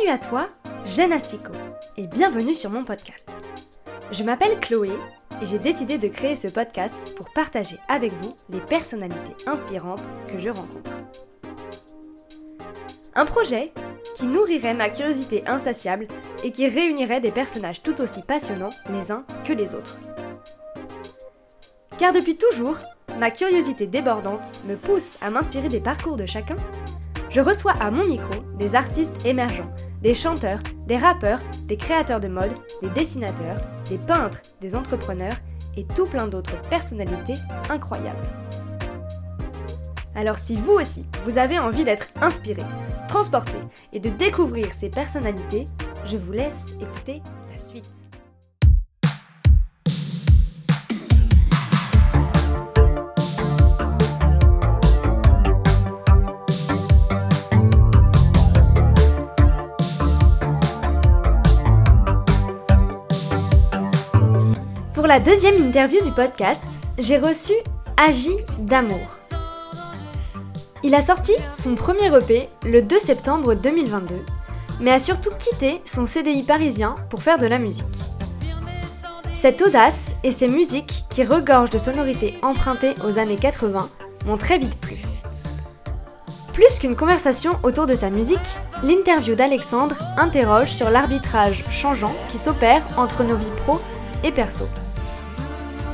Salut à toi, jeune Astico, et bienvenue sur mon podcast. Je m'appelle Chloé et j'ai décidé de créer ce podcast pour partager avec vous les personnalités inspirantes que je rencontre. Un projet qui nourrirait ma curiosité insatiable et qui réunirait des personnages tout aussi passionnants les uns que les autres. Car depuis toujours, ma curiosité débordante me pousse à m'inspirer des parcours de chacun. Je reçois à mon micro des artistes émergents, des chanteurs, des rappeurs, des créateurs de mode, des dessinateurs, des peintres, des entrepreneurs et tout plein d'autres personnalités incroyables. Alors si vous aussi, vous avez envie d'être inspiré, transporté et de découvrir ces personnalités, je vous laisse écouter la suite. La deuxième interview du podcast, j'ai reçu Agi d'amour. Il a sorti son premier EP le 2 septembre 2022, mais a surtout quitté son CDI parisien pour faire de la musique. Cette audace et ces musiques qui regorgent de sonorités empruntées aux années 80 m'ont très vite plu. Plus qu'une conversation autour de sa musique, l'interview d'Alexandre interroge sur l'arbitrage changeant qui s'opère entre nos vies pro et perso.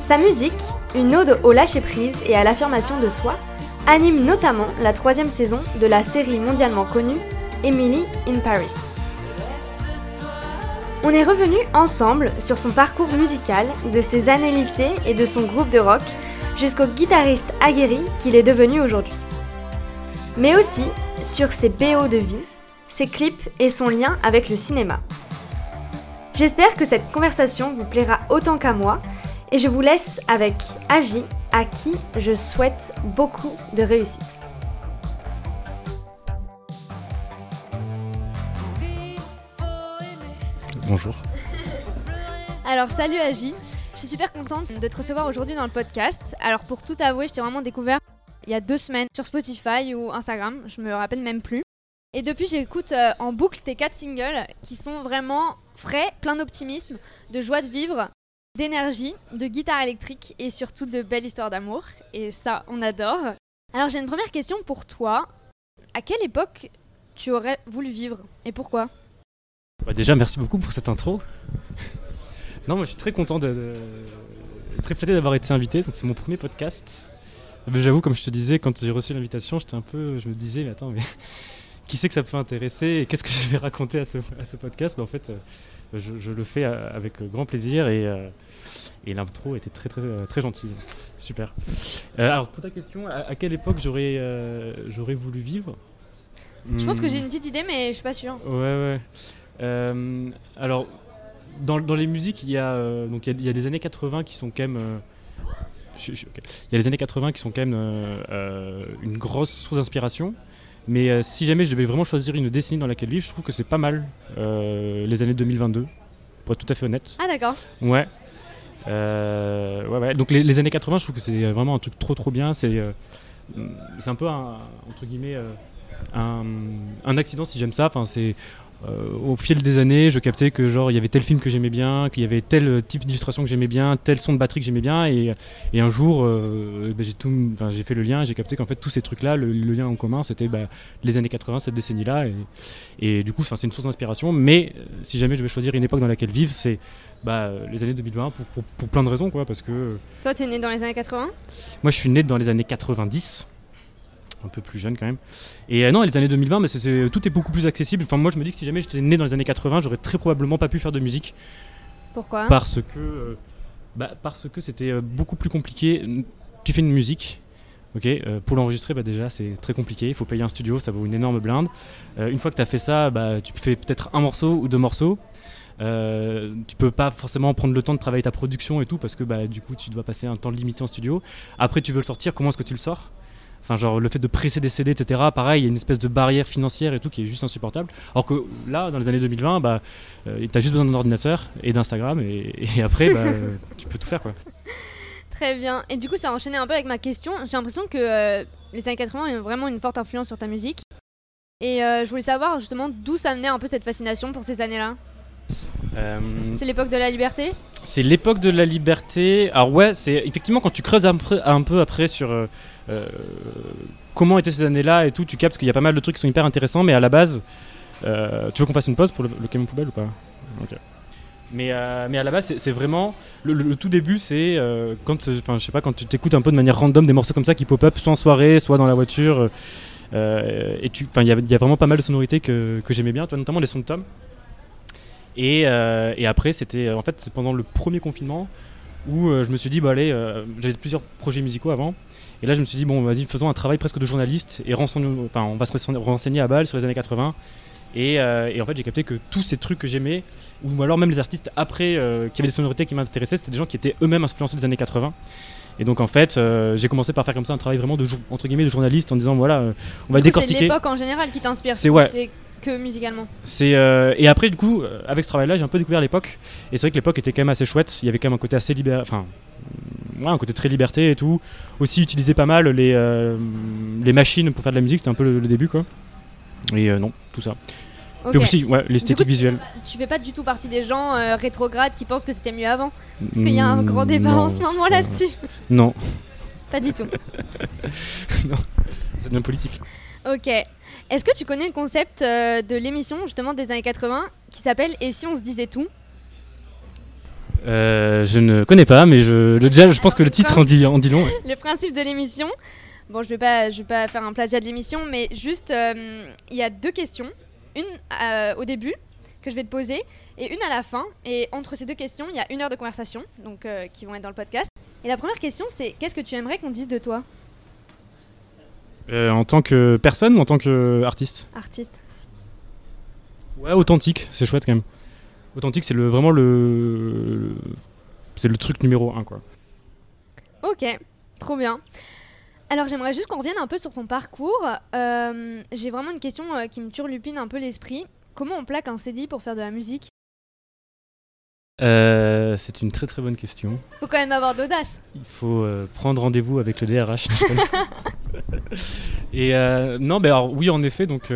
Sa musique, une ode au lâcher-prise et à l'affirmation de soi, anime notamment la troisième saison de la série mondialement connue Emily in Paris. On est revenu ensemble sur son parcours musical, de ses années lycée et de son groupe de rock, jusqu'au guitariste aguerri qu'il est devenu aujourd'hui. Mais aussi sur ses BO de vie, ses clips et son lien avec le cinéma. J'espère que cette conversation vous plaira autant qu'à moi et je vous laisse avec Agi à qui je souhaite beaucoup de réussite. Bonjour. Alors salut Agi, je suis super contente de te recevoir aujourd'hui dans le podcast. Alors pour tout avouer, je t'ai vraiment découvert il y a deux semaines sur Spotify ou Instagram, je me rappelle même plus. Et depuis j'écoute euh, en boucle tes quatre singles qui sont vraiment frais, plein d'optimisme, de joie de vivre, d'énergie, de guitare électrique et surtout de belles histoires d'amour. Et ça, on adore. Alors j'ai une première question pour toi. À quelle époque tu aurais voulu vivre et pourquoi? Bah déjà, merci beaucoup pour cette intro. non, moi je suis très content, très flatté d'avoir été invité. Donc c'est mon premier podcast. J'avoue, comme je te disais, quand j'ai reçu l'invitation, j'étais un peu, je me disais, mais attends, mais qui c'est que ça peut intéresser et qu'est-ce que je vais raconter à ce, à ce podcast? Bah, En fait, euh, je, je le fais euh, avec grand plaisir et, euh, et l'intro était très très euh, très gentille. Super. Alors pour ta question, à, à quelle époque j'aurais j'aurais voulu vivre? Je pense que Hmm. j'ai une petite idée mais je suis pas sûre. Ouais, ouais. Euh, alors, dans, dans les musiques, il y, a, euh, donc il y, a, il y a des années 80 qui sont quand même. euh, je- je- ok. Il y a les années 80 qui sont quand même une grosse source d'inspiration. Mais euh, si jamais je devais vraiment choisir une décennie dans laquelle vivre, je trouve que c'est pas mal euh, les années 2022, pour être tout à fait honnête. Ah d'accord. Ouais. Euh, ouais, ouais. Donc les, les années 80, je trouve que c'est vraiment un truc trop trop bien. C'est c'est un peu un, entre guillemets un, un accident si j'aime ça. Enfin, c'est au fil des années, je captais que genre il y avait tel film que j'aimais bien, qu'il y avait tel type d'illustration que j'aimais bien, tel son de batterie que j'aimais bien, et, et un jour euh, ben, j'ai tout, enfin, j'ai fait le lien, et j'ai capté qu'en fait tous ces trucs-là, le, le lien en commun, c'était bah, les années 80, cette décennie-là, et, et du coup, c'est une source d'inspiration. Mais euh, si jamais je devais choisir une époque dans laquelle vivre, c'est bah, les années 2020 pour, pour, pour plein de raisons, quoi, parce que euh, Toi t'es né dans les années 80 moi, je suis né dans les années 90, un peu plus jeune quand même. Et euh, non, les années 2020, mais c'est- tout est beaucoup plus accessible. Enfin, moi, je me dis que si jamais j'étais né dans les années 80, j'aurais très probablement pas pu faire de musique Pourquoi? Parce que euh, bah, parce que c'était euh, beaucoup plus compliqué. Tu fais une musique. Ok, pour l'enregistrer, bah, déjà c'est très compliqué. Il faut payer un studio, ça vaut une énorme blinde. Une fois que tu as fait ça, bah, tu fais peut-être un morceau ou deux morceaux. Euh, tu peux pas forcément prendre le temps de travailler ta production et tout parce que bah, du coup tu dois passer un temps limité en studio. Après tu veux le sortir, comment est-ce que tu le sors? Enfin genre le fait de presser des CD etc. Pareil, il y a une espèce de barrière financière et tout qui est juste insupportable. Alors que là dans les années 2020, bah, euh, t'as juste besoin d'un ordinateur et d'Instagram et, et après bah, tu peux tout faire quoi. Très bien. Et du coup ça a enchaîné un peu avec ma question. J'ai l'impression que euh, les années 80 ont vraiment une forte influence sur ta musique. Et euh, je voulais savoir justement d'où ça venait un peu cette fascination pour ces années-là? Euh, C'est l'époque de la liberté c'est l'époque de la liberté. Alors ouais, c'est effectivement quand tu creuses un, peu- un peu après sur euh, euh, comment étaient ces années-là et tout, tu captes qu'il y a pas mal de trucs qui sont hyper intéressants, mais à la base, euh, tu veux qu'on fasse une pause pour le, le camion poubelle ou pas? Mais, euh, mais à la base, c'est- vraiment le, le- le tout début, c'est quand, enfin, je sais pas, quand tu t'écoutes un peu de manière random des morceaux comme ça qui pop-up, soit en soirée, soit dans la voiture. et tu, enfin, il y, a- il y a vraiment pas mal de sonorités que, que j'aimais bien, toi, notamment les sons de Tom. Et, euh, et après, c'était en fait c'est pendant le premier confinement où euh, je me suis dit, bah allez, euh, j'avais plusieurs projets musicaux avant. Et là, je me suis dit, bon, vas-y, faisons un travail presque de journaliste et enfin, on va se renseigner- à balle sur les années 80. Et, euh, et en fait, j'ai capté que tous ces trucs que j'aimais, ou alors même les artistes après euh, qui avaient des sonorités qui m'intéressaient, c'était des gens qui étaient eux-mêmes influencés des années 80. Et donc, en fait, euh, j'ai commencé par faire comme ça un travail vraiment de, entre guillemets, de journaliste en disant, voilà, on va coup, C'est décortiquer. l'époque en général qui t'inspire. C'est- ouais. Que musicalement. C'est euh, et après du coup euh, avec ce travail-là j'ai un peu découvert l'époque et c'est vrai que l'époque était quand même assez chouette. Il y avait quand même un côté assez libéral, enfin ouais, un côté très liberté et tout. Aussi utiliser pas mal les euh, les machines pour faire de la musique, c'était un peu le, le début quoi. Et euh, non tout ça. Ok. Puis aussi ouais l'esthétique visuelle. Tu fais pas du tout partie des gens rétrogrades qui pensent que c'était mieux avant? Parce qu'il y a un grand débat Non, en ce moment ça- là-dessus. Non, Pas du tout. c'est bien politique. Ok. Est-ce que tu connais le concept euh, de l'émission justement des années 80 qui s'appelle Et si on se disait tout? Euh, je ne connais pas, mais je, le, déjà je pense que le titre en dit, en dit long. ouais. Le principe de l'émission. Bon, je vais pas, je vais pas faire un plagiat de l'émission, mais juste, euh, il y a deux questions. Une au début que je vais te poser et une à la fin. Et entre ces deux questions, il y a une heure de conversation, donc qui vont être dans le podcast. Et la première question, c'est qu'est-ce que tu aimerais qu'on dise de toi, Euh, en tant que personne ou en tant qu'artiste artiste Ouais, authentique, c'est chouette quand même. Authentique, c'est le, vraiment le, le- c'est le truc numéro un quoi. Ok, trop bien. Alors j'aimerais juste qu'on revienne un peu sur ton parcours. Euh, J'ai vraiment une question euh, qui me turlupine un peu l'esprit. Comment on plaque un CD pour faire de la musique? Euh, c'est une très très bonne question. Faut quand même avoir de l'audace. Il faut euh, prendre rendez-vous avec le DRH. et euh, non, mais alors oui, en effet, donc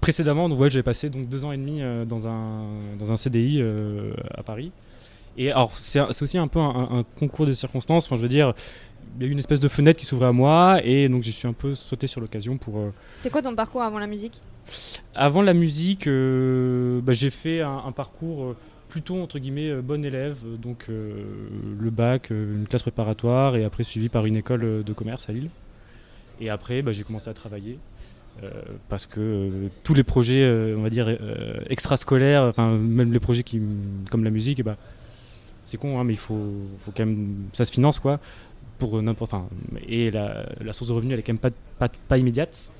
précédemment, donc, ouais, j'avais passé donc deux ans et demi dans un dans un CDI à Paris. Et alors c'est aussi un peu un, concours de circonstances. Enfin, je veux dire, il y a eu une espèce de fenêtre qui s'ouvrait à moi, et donc je suis un peu sauté sur l'occasion pour. euh, C'est quoi ton parcours avant la musique? Avant la musique, euh, bah, j'ai fait un, un parcours plutôt entre guillemets euh, bon élève, euh, donc euh, le bac, une classe préparatoire et après suivi par une école de commerce à Lille. Et après, bah, j'ai commencé à travailler parce que tous les projets, on va dire extrascolaires, enfin même les projets qui, comme la musique, eh bah, c'est con, hein, mais il faut, faut quand même, ça se finance quoi. Pour n'importe, enfin, et la, source de revenus elle est quand même pas, pas, immédiate.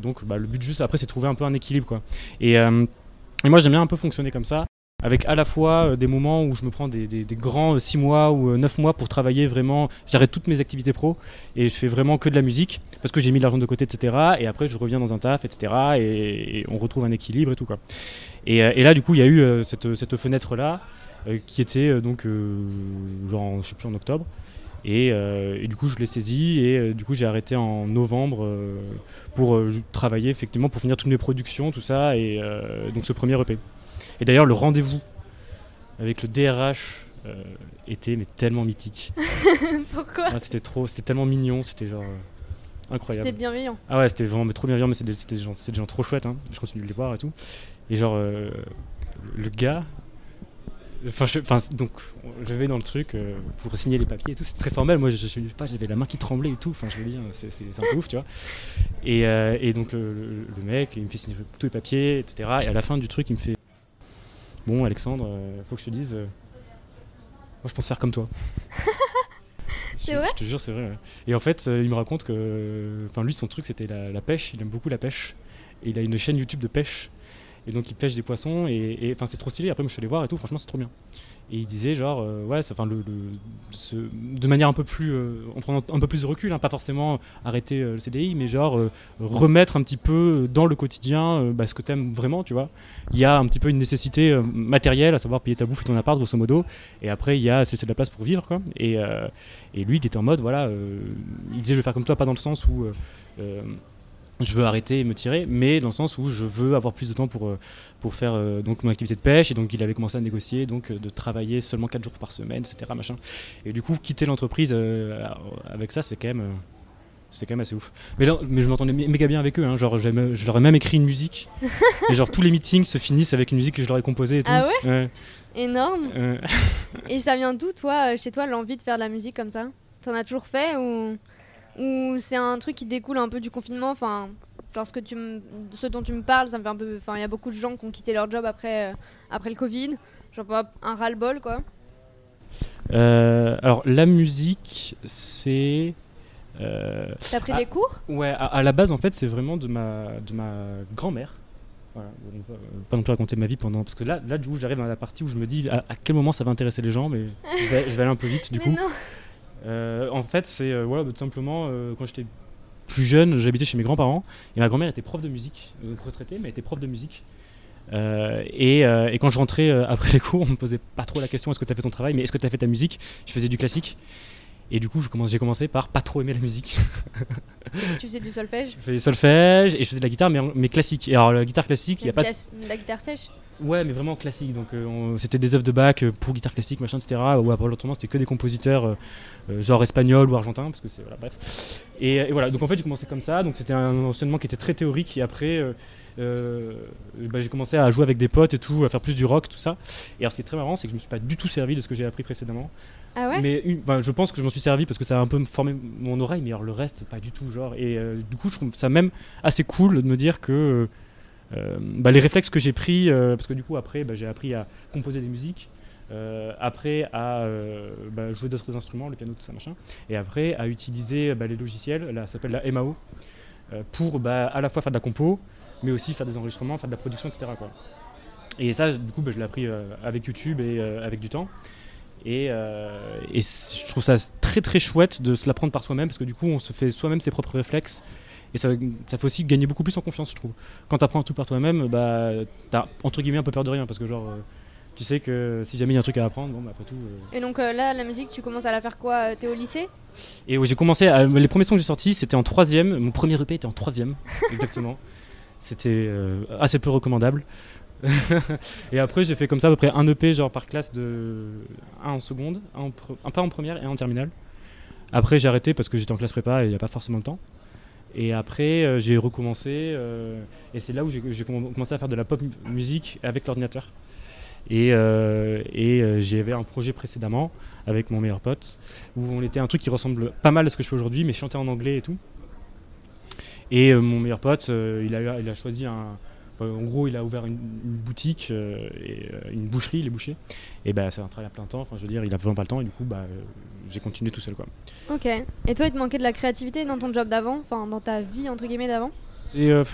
Donc bah, le but juste après c'est trouver un peu un équilibre quoi. Et, et moi j'aime bien un peu fonctionner comme ça, avec à la fois euh, des moments où je me prends des, grands 6 mois ou 9 mois pour travailler vraiment, j'arrête toutes mes activités pro et je fais vraiment que de la musique parce que j'ai mis l'argent de côté etc. Et après je reviens dans un taf etc. Et, on retrouve un équilibre et tout quoi. Et, euh, là du coup il y a eu euh, cette, fenêtre là qui était euh, donc euh, genre en- je sais plus en octobre. Et, euh, du coup, je l'ai saisi et euh, du coup, j'ai arrêté en novembre euh, pour euh, travailler effectivement pour finir toutes mes productions, tout ça, et euh, donc ce premier EP. Et d'ailleurs, le rendez-vous avec le DRH euh, était mais tellement mythique. Pourquoi Ah, c'était trop, c'était tellement mignon, c'était genre euh, incroyable. C'était bienveillant. Ah ouais, c'était vraiment mais trop bienveillant, mais des, c'était des gens, des gens trop chouettes. Hein. Je continue de les voir et tout. Et genre, euh, le gars. Enfin, donc, je vais dans le truc pour signer les papiers et tout. C'est très formel. Moi, je, sais pas, j'avais la main qui tremblait et tout. Enfin, je veux dire, c'est, un peu ouf, tu vois. Et, et donc, le, le- le mec, il me fait signer tous les papiers, etc. Et à la fin du truc, il me fait Bon, Alexandre, euh, faut que je te dise. euh, moi, je pense faire comme toi. C'est Je- vrai Je te jure, c'est vrai. ouais. Et en fait, euh, il me raconte que, enfin, lui, son truc, c'était la, la pêche. Il aime beaucoup la pêche. Et il a une chaîne YouTube de pêche. Et donc, il pêche des poissons. Et enfin, c'est trop stylé. Après, moi, je suis allé voir et tout. Franchement, c'est trop bien. Et il disait, genre, euh, ouais, enfin, le, de manière un peu plus, euh, en prenant un peu plus de recul, hein, pas forcément arrêter euh, le CDI, mais genre remettre un petit peu dans le quotidien bah, ce que t'aimes vraiment, tu vois. Il y a un petit peu une nécessité matérielle, à savoir payer ta bouffe et ton appart, grosso modo. Et après, il y a c'est de la place pour vivre, quoi. Et, et lui, il était en mode, voilà, il disait, je vais faire comme toi, pas dans le sens où. Je veux arrêter et me tirer, mais dans le sens où je veux avoir plus de temps pour, euh, pour faire euh, donc mon activité de pêche. Et donc il avait commencé à négocier donc euh, de travailler seulement 4 jours par semaine, etc. Machin. Et du coup, quitter l'entreprise euh, avec ça, c'est quand même. euh, c'est quand même assez ouf. Mais, là, mais je m'entendais mé- méga bien avec eux. Hein. Genre, je leur ai même écrit une musique. et genre, tous les meetings se finissent avec une musique que je leur ai composée et tout. Ah ouais? Ouais Énorme. Et ça vient d'où, toi, chez toi, l'envie de faire de la musique comme ça? T'en as toujours fait ou, ou c'est un truc qui découle un peu du confinement Enfin, genre ce, que tu ce dont tu me parles, ça me fait un peu. Enfin, il y a beaucoup de gens qui ont quitté leur job après, euh, après le Covid. Genre pas un ras-le-bol, quoi. euh, alors, la musique, c'est. euh, T'as pris Ah. des cours? Ouais, à, à la base, en fait, c'est vraiment de ma, de ma grand-mère. Voilà, pas, pas non plus raconter ma vie pendant. Parce que là, là du coup, j'arrive dans la partie où je me dis à, à quel moment ça va intéresser les gens, mais je vais, je vais aller un peu vite, du Mais coup. non. Euh, en fait, c'est euh, voilà, bah, tout simplement euh, quand j'étais plus jeune, j'habitais chez mes grands-parents et ma grand-mère était prof de musique, retraitée, mais elle était prof de musique. Euh, et, euh, et quand je rentrais euh, après les cours, on me posait pas trop la question est-ce que tu as fait ton travail, mais est-ce que tu as fait ta musique? Je faisais du classique. Et du coup, j'ai commencé par pas trop aimer la musique. Tu faisais du solfège? Je faisais du solfège et je faisais de la guitare, mais, mais classique. Et alors, la guitare classique, il y a pas. la guitare sèche? Ouais, mais vraiment classique. Donc, euh, c'était des œuvres de Bach euh, pour guitare classique, machin, etc. Ou après, autrement, c'était que des compositeurs euh, genre espagnol ou argentin, parce que c'est. Voilà, bref. Et, et voilà, donc en fait, j'ai commencé comme ça. Donc, c'était un enseignement qui était très théorique. Et après, euh, bah, j'ai commencé à jouer avec des potes et tout, à faire plus du rock, tout ça. Et alors, ce qui est très marrant, c'est que je me suis pas du tout servi de ce que j'ai appris précédemment. Ah ouais? Mais une- ben, je pense que je m'en suis servi parce que ça a un peu formé mon oreille, mais alors le reste, pas du tout. Genre. Et du coup, je trouve ça même assez cool de me dire que bah, les réflexes que j'ai pris, euh, parce que du coup, après, bah, j'ai appris à composer des musiques. euh, après à euh, bah, jouer d'autres instruments, le piano, tout ça, machin. Et après à utiliser les logiciels, ça s'appelle la MAO, euh, pour à la fois faire de la compo, mais aussi faire des enregistrements, faire de la production, etc. Et ça, du coup, je l'ai appris euh, avec YouTube et euh, avec du temps. Et, euh, et je trouve ça très très chouette de se l'apprendre par soi-même parce que du coup on se fait soi-même ses propres réflexes et ça, ça fait aussi gagner beaucoup plus en confiance je trouve. Quand tu apprends tout par toi-même, bah, t'as entre guillemets un peu peur de rien parce que genre euh, tu sais que si jamais il y a un truc à apprendre, bon bah après tout. euh. Et donc euh, là, la musique, tu commences à la faire quoi euh, T'es au lycée? Et ouais, j'ai commencé, à- les premiers sons que j'ai sortis c'était en troisième, mon premier EP était en troisième exactement. C'était assez peu recommandable. et après j'ai fait comme ça à peu près un EP genre par classe de un en seconde, un, en pre- un pas en première et un en terminale. Après j'ai arrêté parce que j'étais en classe prépa et il n'y a pas forcément le temps. Et après euh, j'ai recommencé euh, et c'est là où j'ai j'ai comm- commencé à faire de la pop mu- musique avec l'ordinateur. Et, euh, j'avais un projet précédemment avec mon meilleur pote où on était un truc qui ressemble pas mal à ce que je fais aujourd'hui mais chanter en anglais et tout. Et mon meilleur pote, il a choisi un. En gros, il a ouvert une, une boutique, euh, et, euh, une boucherie, les bouchers. Et bah, c'est un travail à plein temps. Enfin, je veux dire, il a vraiment pas le temps. Et du coup, bah, euh, j'ai continué tout seul, quoi. Ok. Et toi, il te manquait de la créativité dans ton job d'avant? Enfin, dans ta vie, entre guillemets, d'avant? C'est. euh,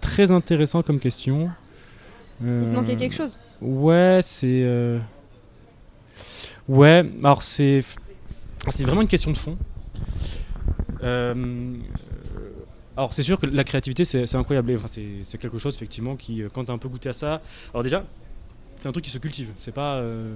très intéressant comme question. Il te manquait quelque chose? Ouais, c'est. euh, Ouais, alors c'est. C'est vraiment une question de fond. Euh, Alors c'est sûr que la créativité c'est incroyable. Et, Enfin, c'est quelque chose effectivement qui, euh, quand tu as un peu goûté à ça. Alors déjà, c'est un truc qui se cultive. C'est pas. euh,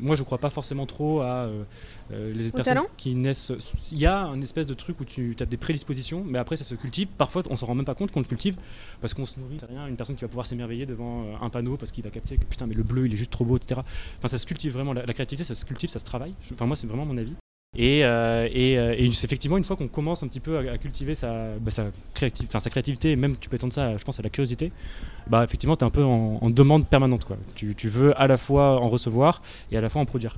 Moi je crois pas forcément trop à euh, les personnes talent qui naissent. Il y a un espèce de truc où tu as des prédispositions, mais après ça se cultive. Parfois on s'en rend même pas compte qu'on le cultive parce qu'on se nourrit. C'est rien, une personne qui va pouvoir s'émerveiller devant un panneau parce qu'il va capter que putain, mais le bleu il est juste trop beau, etc. Enfin, ça se cultive vraiment. La, la créativité, ça se cultive, ça se travaille. Enfin, moi, c'est vraiment mon avis. Et, euh, et, euh, et effectivement une fois qu'on commence un petit peu à, à cultiver sa, bah, sa, créativ- sa créativité, et même tu peux étendre ça, je pense, à la curiosité, bah effectivement, tu es un peu en, en demande permanente. Quoi. Tu, tu veux à la fois en recevoir et à la fois en produire.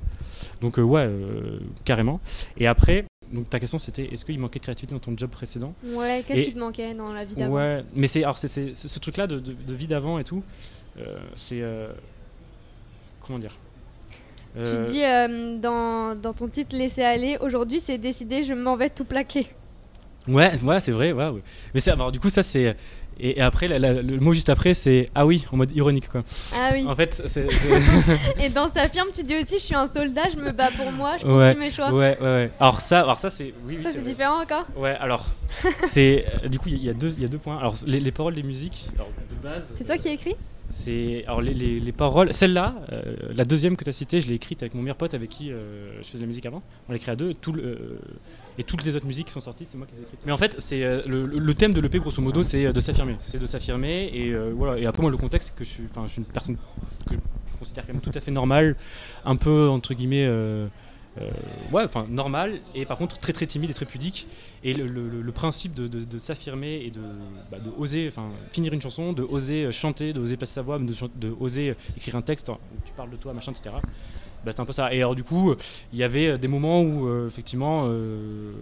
Donc, euh, ouais, euh, carrément. Et après, donc ta question c'était est-ce qu'il manquait de créativité dans ton job précédent? Ouais, qu'est-ce qui te manquait dans la vie d'avant? Ouais, mais c'est alors c'est, ce ce truc-là de, de- de vie d'avant et tout, euh, c'est euh, comment dire? Tu Euh, dis euh, dans, dans ton titre Laisser aller, aujourd'hui c'est décidé, je m'en vais tout plaquer. Ouais, ouais, c'est vrai, ouais, ouais. Mais c'est, alors du coup ça c'est et, et après la- la- le mot juste après c'est ah oui en mode ironique quoi. Ah oui. En fait c'est, Et dans sa firme, tu dis aussi je suis un soldat, je me bats pour moi, je poursuis mes choix. ouais, ouais, ouais. Alors ça, alors ça c'est oui, oui Ça c'est différent encore Ouais, alors c'est euh, du coup il y, y a deux il y a deux points. Alors les, les paroles des musiques, alors de base. C'est toi qui écris? C'est alors les, les- les paroles. Celle-là, euh, la deuxième que tu as citée, je l'ai écrite avec mon meilleur pote avec qui euh, je faisais la musique avant. On l'a écrit à deux. Euh, et toutes les autres musiques qui sont sorties, c'est moi qui les ai écrites. Mais en fait, c'est le, le- thème de l'EP, grosso modo, c'est de s'affirmer. C'est de s'affirmer. Et voilà. Et après, moi, le contexte, c'est que je suis, je suis une personne que je considère quand même tout à fait normale, un peu entre guillemets. Euh, ouais, enfin normal, et par contre très très timide et très pudique. Et le, principe de, s'affirmer et de, bah, de oser enfin, finir une chanson, de oser chanter, de oser passer sa voix, de, oser écrire un texte où tu parles de toi, machin, etc. Bah, c'est un peu ça. Et alors du coup, il y avait des moments où euh, effectivement, euh,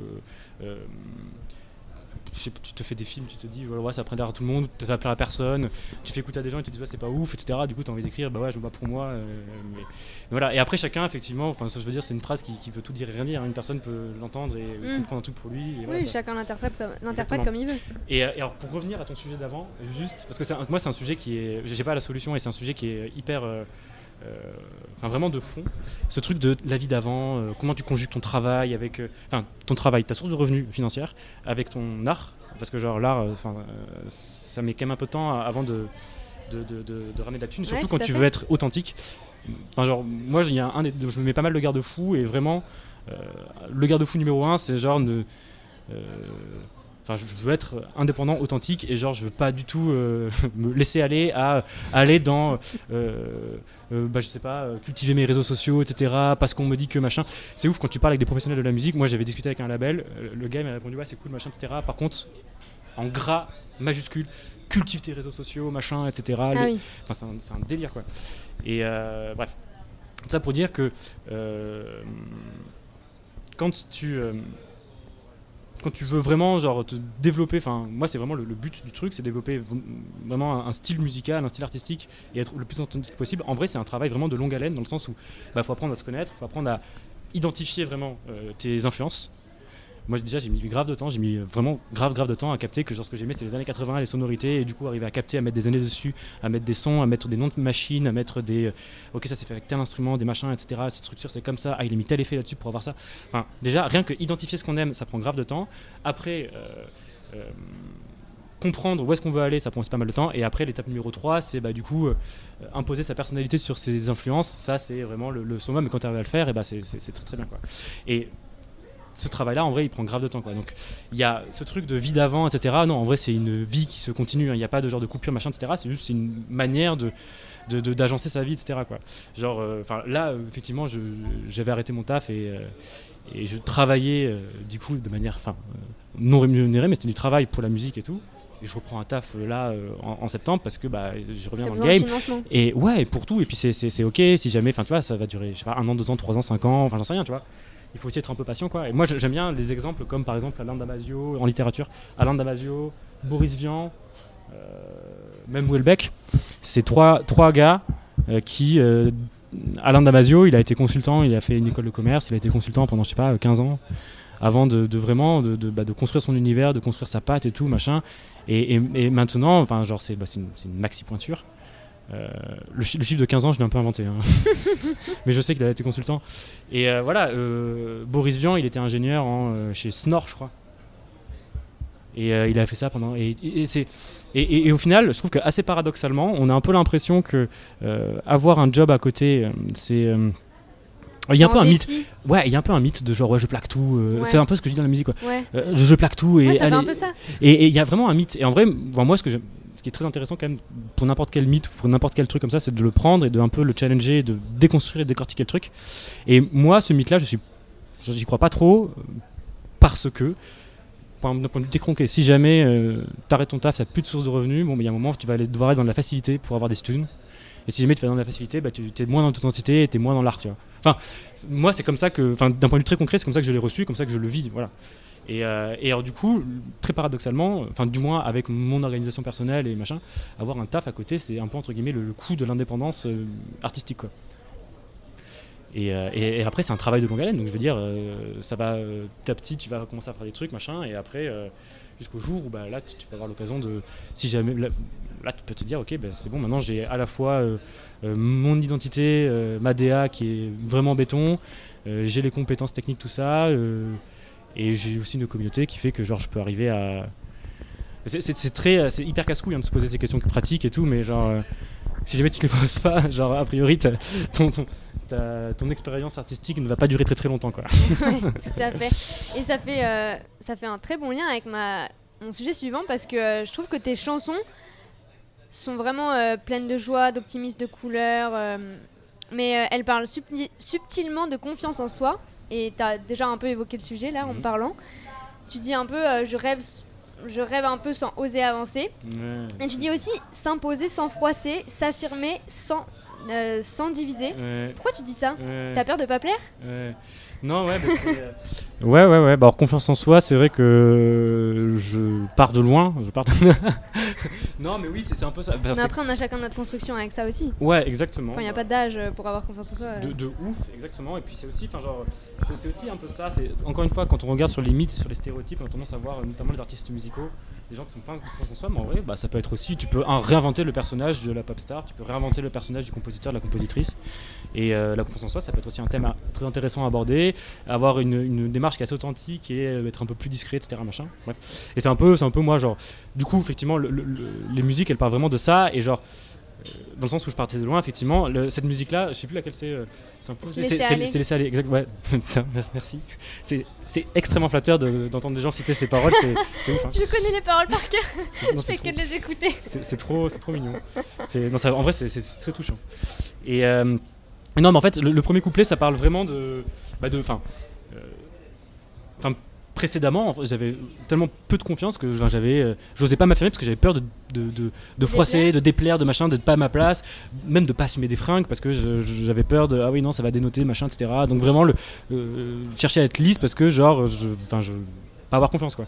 je sais pas, tu te fais des films, tu te dis voilà, ouais, ça prend à tout le monde, ça plaire à personne, tu fais écouter à des gens et tu te dis ouais, c'est pas ouf, etc. Du coup, tu as envie d'écrire, bah ouais, je me bats pour moi. euh, mais- voilà. Et après, chacun, effectivement, enfin, ça, je veux dire, c'est une phrase qui, qui veut tout dire et rien dire. hein. Une personne peut l'entendre et Mm. comprendre un truc pour lui. et voilà, Oui, chacun l'interprète comme, il veut. Et, euh, et alors pour revenir à ton sujet d'avant, juste parce que moi c'est un sujet qui est, j'ai pas la solution et c'est un sujet qui est hyper, euh, enfin vraiment de fond. Ce truc de la vie d'avant, euh, comment tu conjugues ton travail avec, euh, enfin ton travail, ta source de revenus financière avec ton art, parce que genre l'art, euh, enfin euh, ça met quand même un peu de temps avant de de, de, ramener de la thune, surtout tout quand tu veux être authentique. Enfin genre moi il y a un, je me mets pas mal de garde-fous et vraiment euh, le garde-fou numéro un c'est genre ne euh, Enfin, je veux être indépendant, authentique, et genre, je veux pas du tout euh, me laisser aller à aller dans, euh, euh, bah, je sais pas, euh, cultiver mes réseaux sociaux, etc. Parce qu'on me dit que machin. C'est ouf quand tu parles avec des professionnels de la musique. Moi, j'avais discuté avec un label. le gars il m'a répondu ouais, c'est cool, machin, etc. Par contre, en gras majuscule, cultive tes réseaux sociaux, machin, etc. Ah Les- oui. Enfin, c'est un, délire quoi. Et euh, bref, tout ça pour dire que euh, quand tu euh, quand tu veux vraiment te développer, moi c'est vraiment le, but du truc, c'est développer vraiment un, style musical, un style artistique et être le plus authentique possible. En vrai, c'est un travail vraiment de longue haleine dans le sens où bah faut apprendre à se connaître, faut apprendre à identifier vraiment euh, tes influences. Moi déjà j'ai mis grave de temps, j'ai mis vraiment grave grave de temps à capter que genre ce que j'aimais c'était les années 80, les sonorités et du coup arriver à capter, à mettre des années dessus, à mettre des sons, à mettre des noms de machines, à mettre des euh, ok ça c'est fait avec tel instrument, des machins, etc. Cette structure c'est comme ça, ah il a mis tel effet là-dessus pour avoir ça. Enfin déjà rien que identifier ce qu'on aime ça prend grave de temps. Après euh, euh, comprendre où est-ce qu'on veut aller ça prend aussi pas mal de temps et après l'étape numéro 3 c'est bah du coup imposer sa personnalité sur ses influences ça c'est vraiment le, le summum mais quand tu arrives à le faire et bah c'est c'est- c'est très très bien quoi. Et ce travail-là, en vrai, il prend grave de temps. Quoi. Donc, il y a ce truc de vie d'avant, etc. Non, en vrai, c'est une vie qui se continue. hein. Il n'y a pas de genre de coupure, machin, etc. C'est juste une manière de d'agencer sa vie, etc. Quoi. Genre, euh, là, effectivement, j'avais arrêté mon taf et, euh, et je travaillais euh, du coup de manière, enfin, non rémunérée, mais c'était du travail pour la musique et tout. Et je reprends un taf là en, en septembre parce que bah, je reviens dans le game. Et ouais, pour tout. Et puis c'est- ok si jamais, enfin tu vois, ça va durer, je sais pas, un an, deux ans, trois ans, cinq ans, enfin j'en sais rien, tu vois. Il faut aussi être un peu patient, quoi. Et moi j'aime bien les exemples comme par exemple Alain Damasio en littérature, Alain Damasio, Boris Vian, euh, même Houellebecq. C'est trois, trois gars euh, qui. euh, Alain Damasio, il a été consultant, il a fait une école de commerce, il a été consultant pendant, je sais pas, 15 ans, avant de, vraiment bah, de construire son univers, de construire sa patte et tout, machin. Et, maintenant, enfin, genre, c'est bah, une maxi pointure. Euh, le, chi- le chiffre de 15 ans, je l'ai un peu inventé. hein. Mais je sais qu'il a été consultant. Et euh, voilà, euh, Boris Vian, il était ingénieur en, chez Snor, je crois. Et il a fait ça pendant. Et, et- et au final, je trouve que assez paradoxalement, on a un peu l'impression que avoir un job à côté, c'est. il y a un peu un mythe. Ouais, il y a un peu un mythe de genre ouais, je plaque tout. euh, Ouais. C'est un peu ce que je dis dans la musique quoi. Ouais, Euh, je, je plaque tout et ouais allez, un peu ça. et il y a vraiment un mythe. Et en vrai, moi, ce, que j'aime- qui très intéressant quand même pour n'importe quel mythe, pour n'importe quel truc comme ça, c'est de le prendre et de un peu le challenger, de déconstruire et de décortiquer le truc. Et moi, ce mythe-là, je suis, je n'y crois pas trop euh, parce que, d'un point de vue décronqué, si jamais tu t'arrêtes ton taf, t'as plus de source de revenus, bon, il y a un moment où tu vas aller devoir être dans de la facilité pour avoir des studios. Et si jamais tu vas dans la facilité, bah, tu es moins dans l'authenticité et tu es moins dans l'art. Enfin, moi, c'est comme ça que, d'un point de vue très concret, c'est comme ça que je l'ai reçu, comme ça que je le vis. Voilà. Et, euh, et alors du coup, très paradoxalement, enfin du moins avec mon organisation personnelle et machin, avoir un taf à côté, c'est un peu entre guillemets le, le coût de l'indépendance euh, artistique euh, et- après c'est un travail de longue haleine, donc je veux dire, ça va petit à petit, tu vas commencer à faire des trucs machin, et après jusqu'au jour où bah, là tu, tu peux avoir l'occasion de, si jamais là, tu peux te dire ok bah, c'est bon maintenant j'ai à la fois mon identité, ma DA qui est vraiment béton, j'ai les compétences techniques tout ça. Euh, et j'ai aussi une communauté qui fait que genre je peux arriver à. C'est- très, c'est hyper casse-couille hein, de se poser ces questions pratiques et tout, mais genre euh, si jamais tu ne les creuses pas, genre a priori ton, ton, ta- ton expérience artistique ne va pas durer très très longtemps quoi. Ouais, tout à fait. Et ça fait, euh, ça fait un très bon lien avec ma, mon sujet suivant parce que euh, je trouve que tes chansons sont vraiment euh, pleines de joie, d'optimisme, de couleurs. euh, mais euh, elles parlent subti- subtilement de confiance en soi. Et tu as déjà un peu évoqué le sujet là en Mhm. parlant. Tu dis un peu euh, je, rêve, je rêve un peu sans oser avancer. Et tu dis aussi s'imposer sans froisser, s'affirmer sans, euh, sans diviser. Pourquoi tu dis ça? T'as peur de pas plaire? Non, ouais, bah, c'est, euh, ouais, ouais, ouais. Bah, alors, confiance en soi, c'est vrai que je pars de loin. Je pars de- non, mais oui, c'est c'est un peu ça. Bah, Mais après, on a chacun notre construction avec ça aussi. Ouais, exactement. Enfin, il n'y a pas d'âge euh, pour avoir confiance en soi. euh. de, de ouf, exactement. Et puis c'est aussi, enfin genre, c'est c'est aussi un peu ça. C'est encore une fois quand on regarde sur les mythes, sur les stéréotypes, on a tendance à voir notamment les artistes musicaux, des gens qui sont pas en confiance en soi, mais en vrai, bah, ça peut être aussi. Tu peux réinventer le personnage de la pop star, tu peux réinventer le personnage du compositeur, de la compositrice. Et euh, la confiance en soi, ça peut être aussi un thème très intéressant à aborder, avoir une, démarche qui est assez authentique et euh, être un peu plus discret, etc. Et c'est un peu, un peu moi, genre. Du coup, effectivement, le- le- le- les musiques, elles parlent vraiment de ça et genre. Dans le sens où je partais de loin, effectivement, le- cette musique-là, je sais plus laquelle c'est. euh, c'est c'est- aller. exact. Ouais, Putain, merci. C'est extrêmement flatteur de- d'entendre des gens citer ces paroles, c'est c'est ouf. hein. Je connais les paroles par cœur, C'est- que de les écouter. c'est trop, trop mignon. C'est- non, ça- en vrai, c'est- très touchant. Et euh, non, mais en fait, le, le premier couplet, ça parle vraiment de, bah, de, enfin, euh, enfin, précédemment, j'avais tellement peu de confiance que j'avais, euh, j'osais pas m'affirmer parce que j'avais peur de, de, de, de froisser, déplaire. de déplaire, de machin, d'être pas à ma place, même de pas assumer des fringues parce que j'avais peur de, ah oui non, ça va dénoter, machin, etc. Donc vraiment le euh, chercher à être lisse parce que genre, je, enfin, je pas avoir confiance quoi.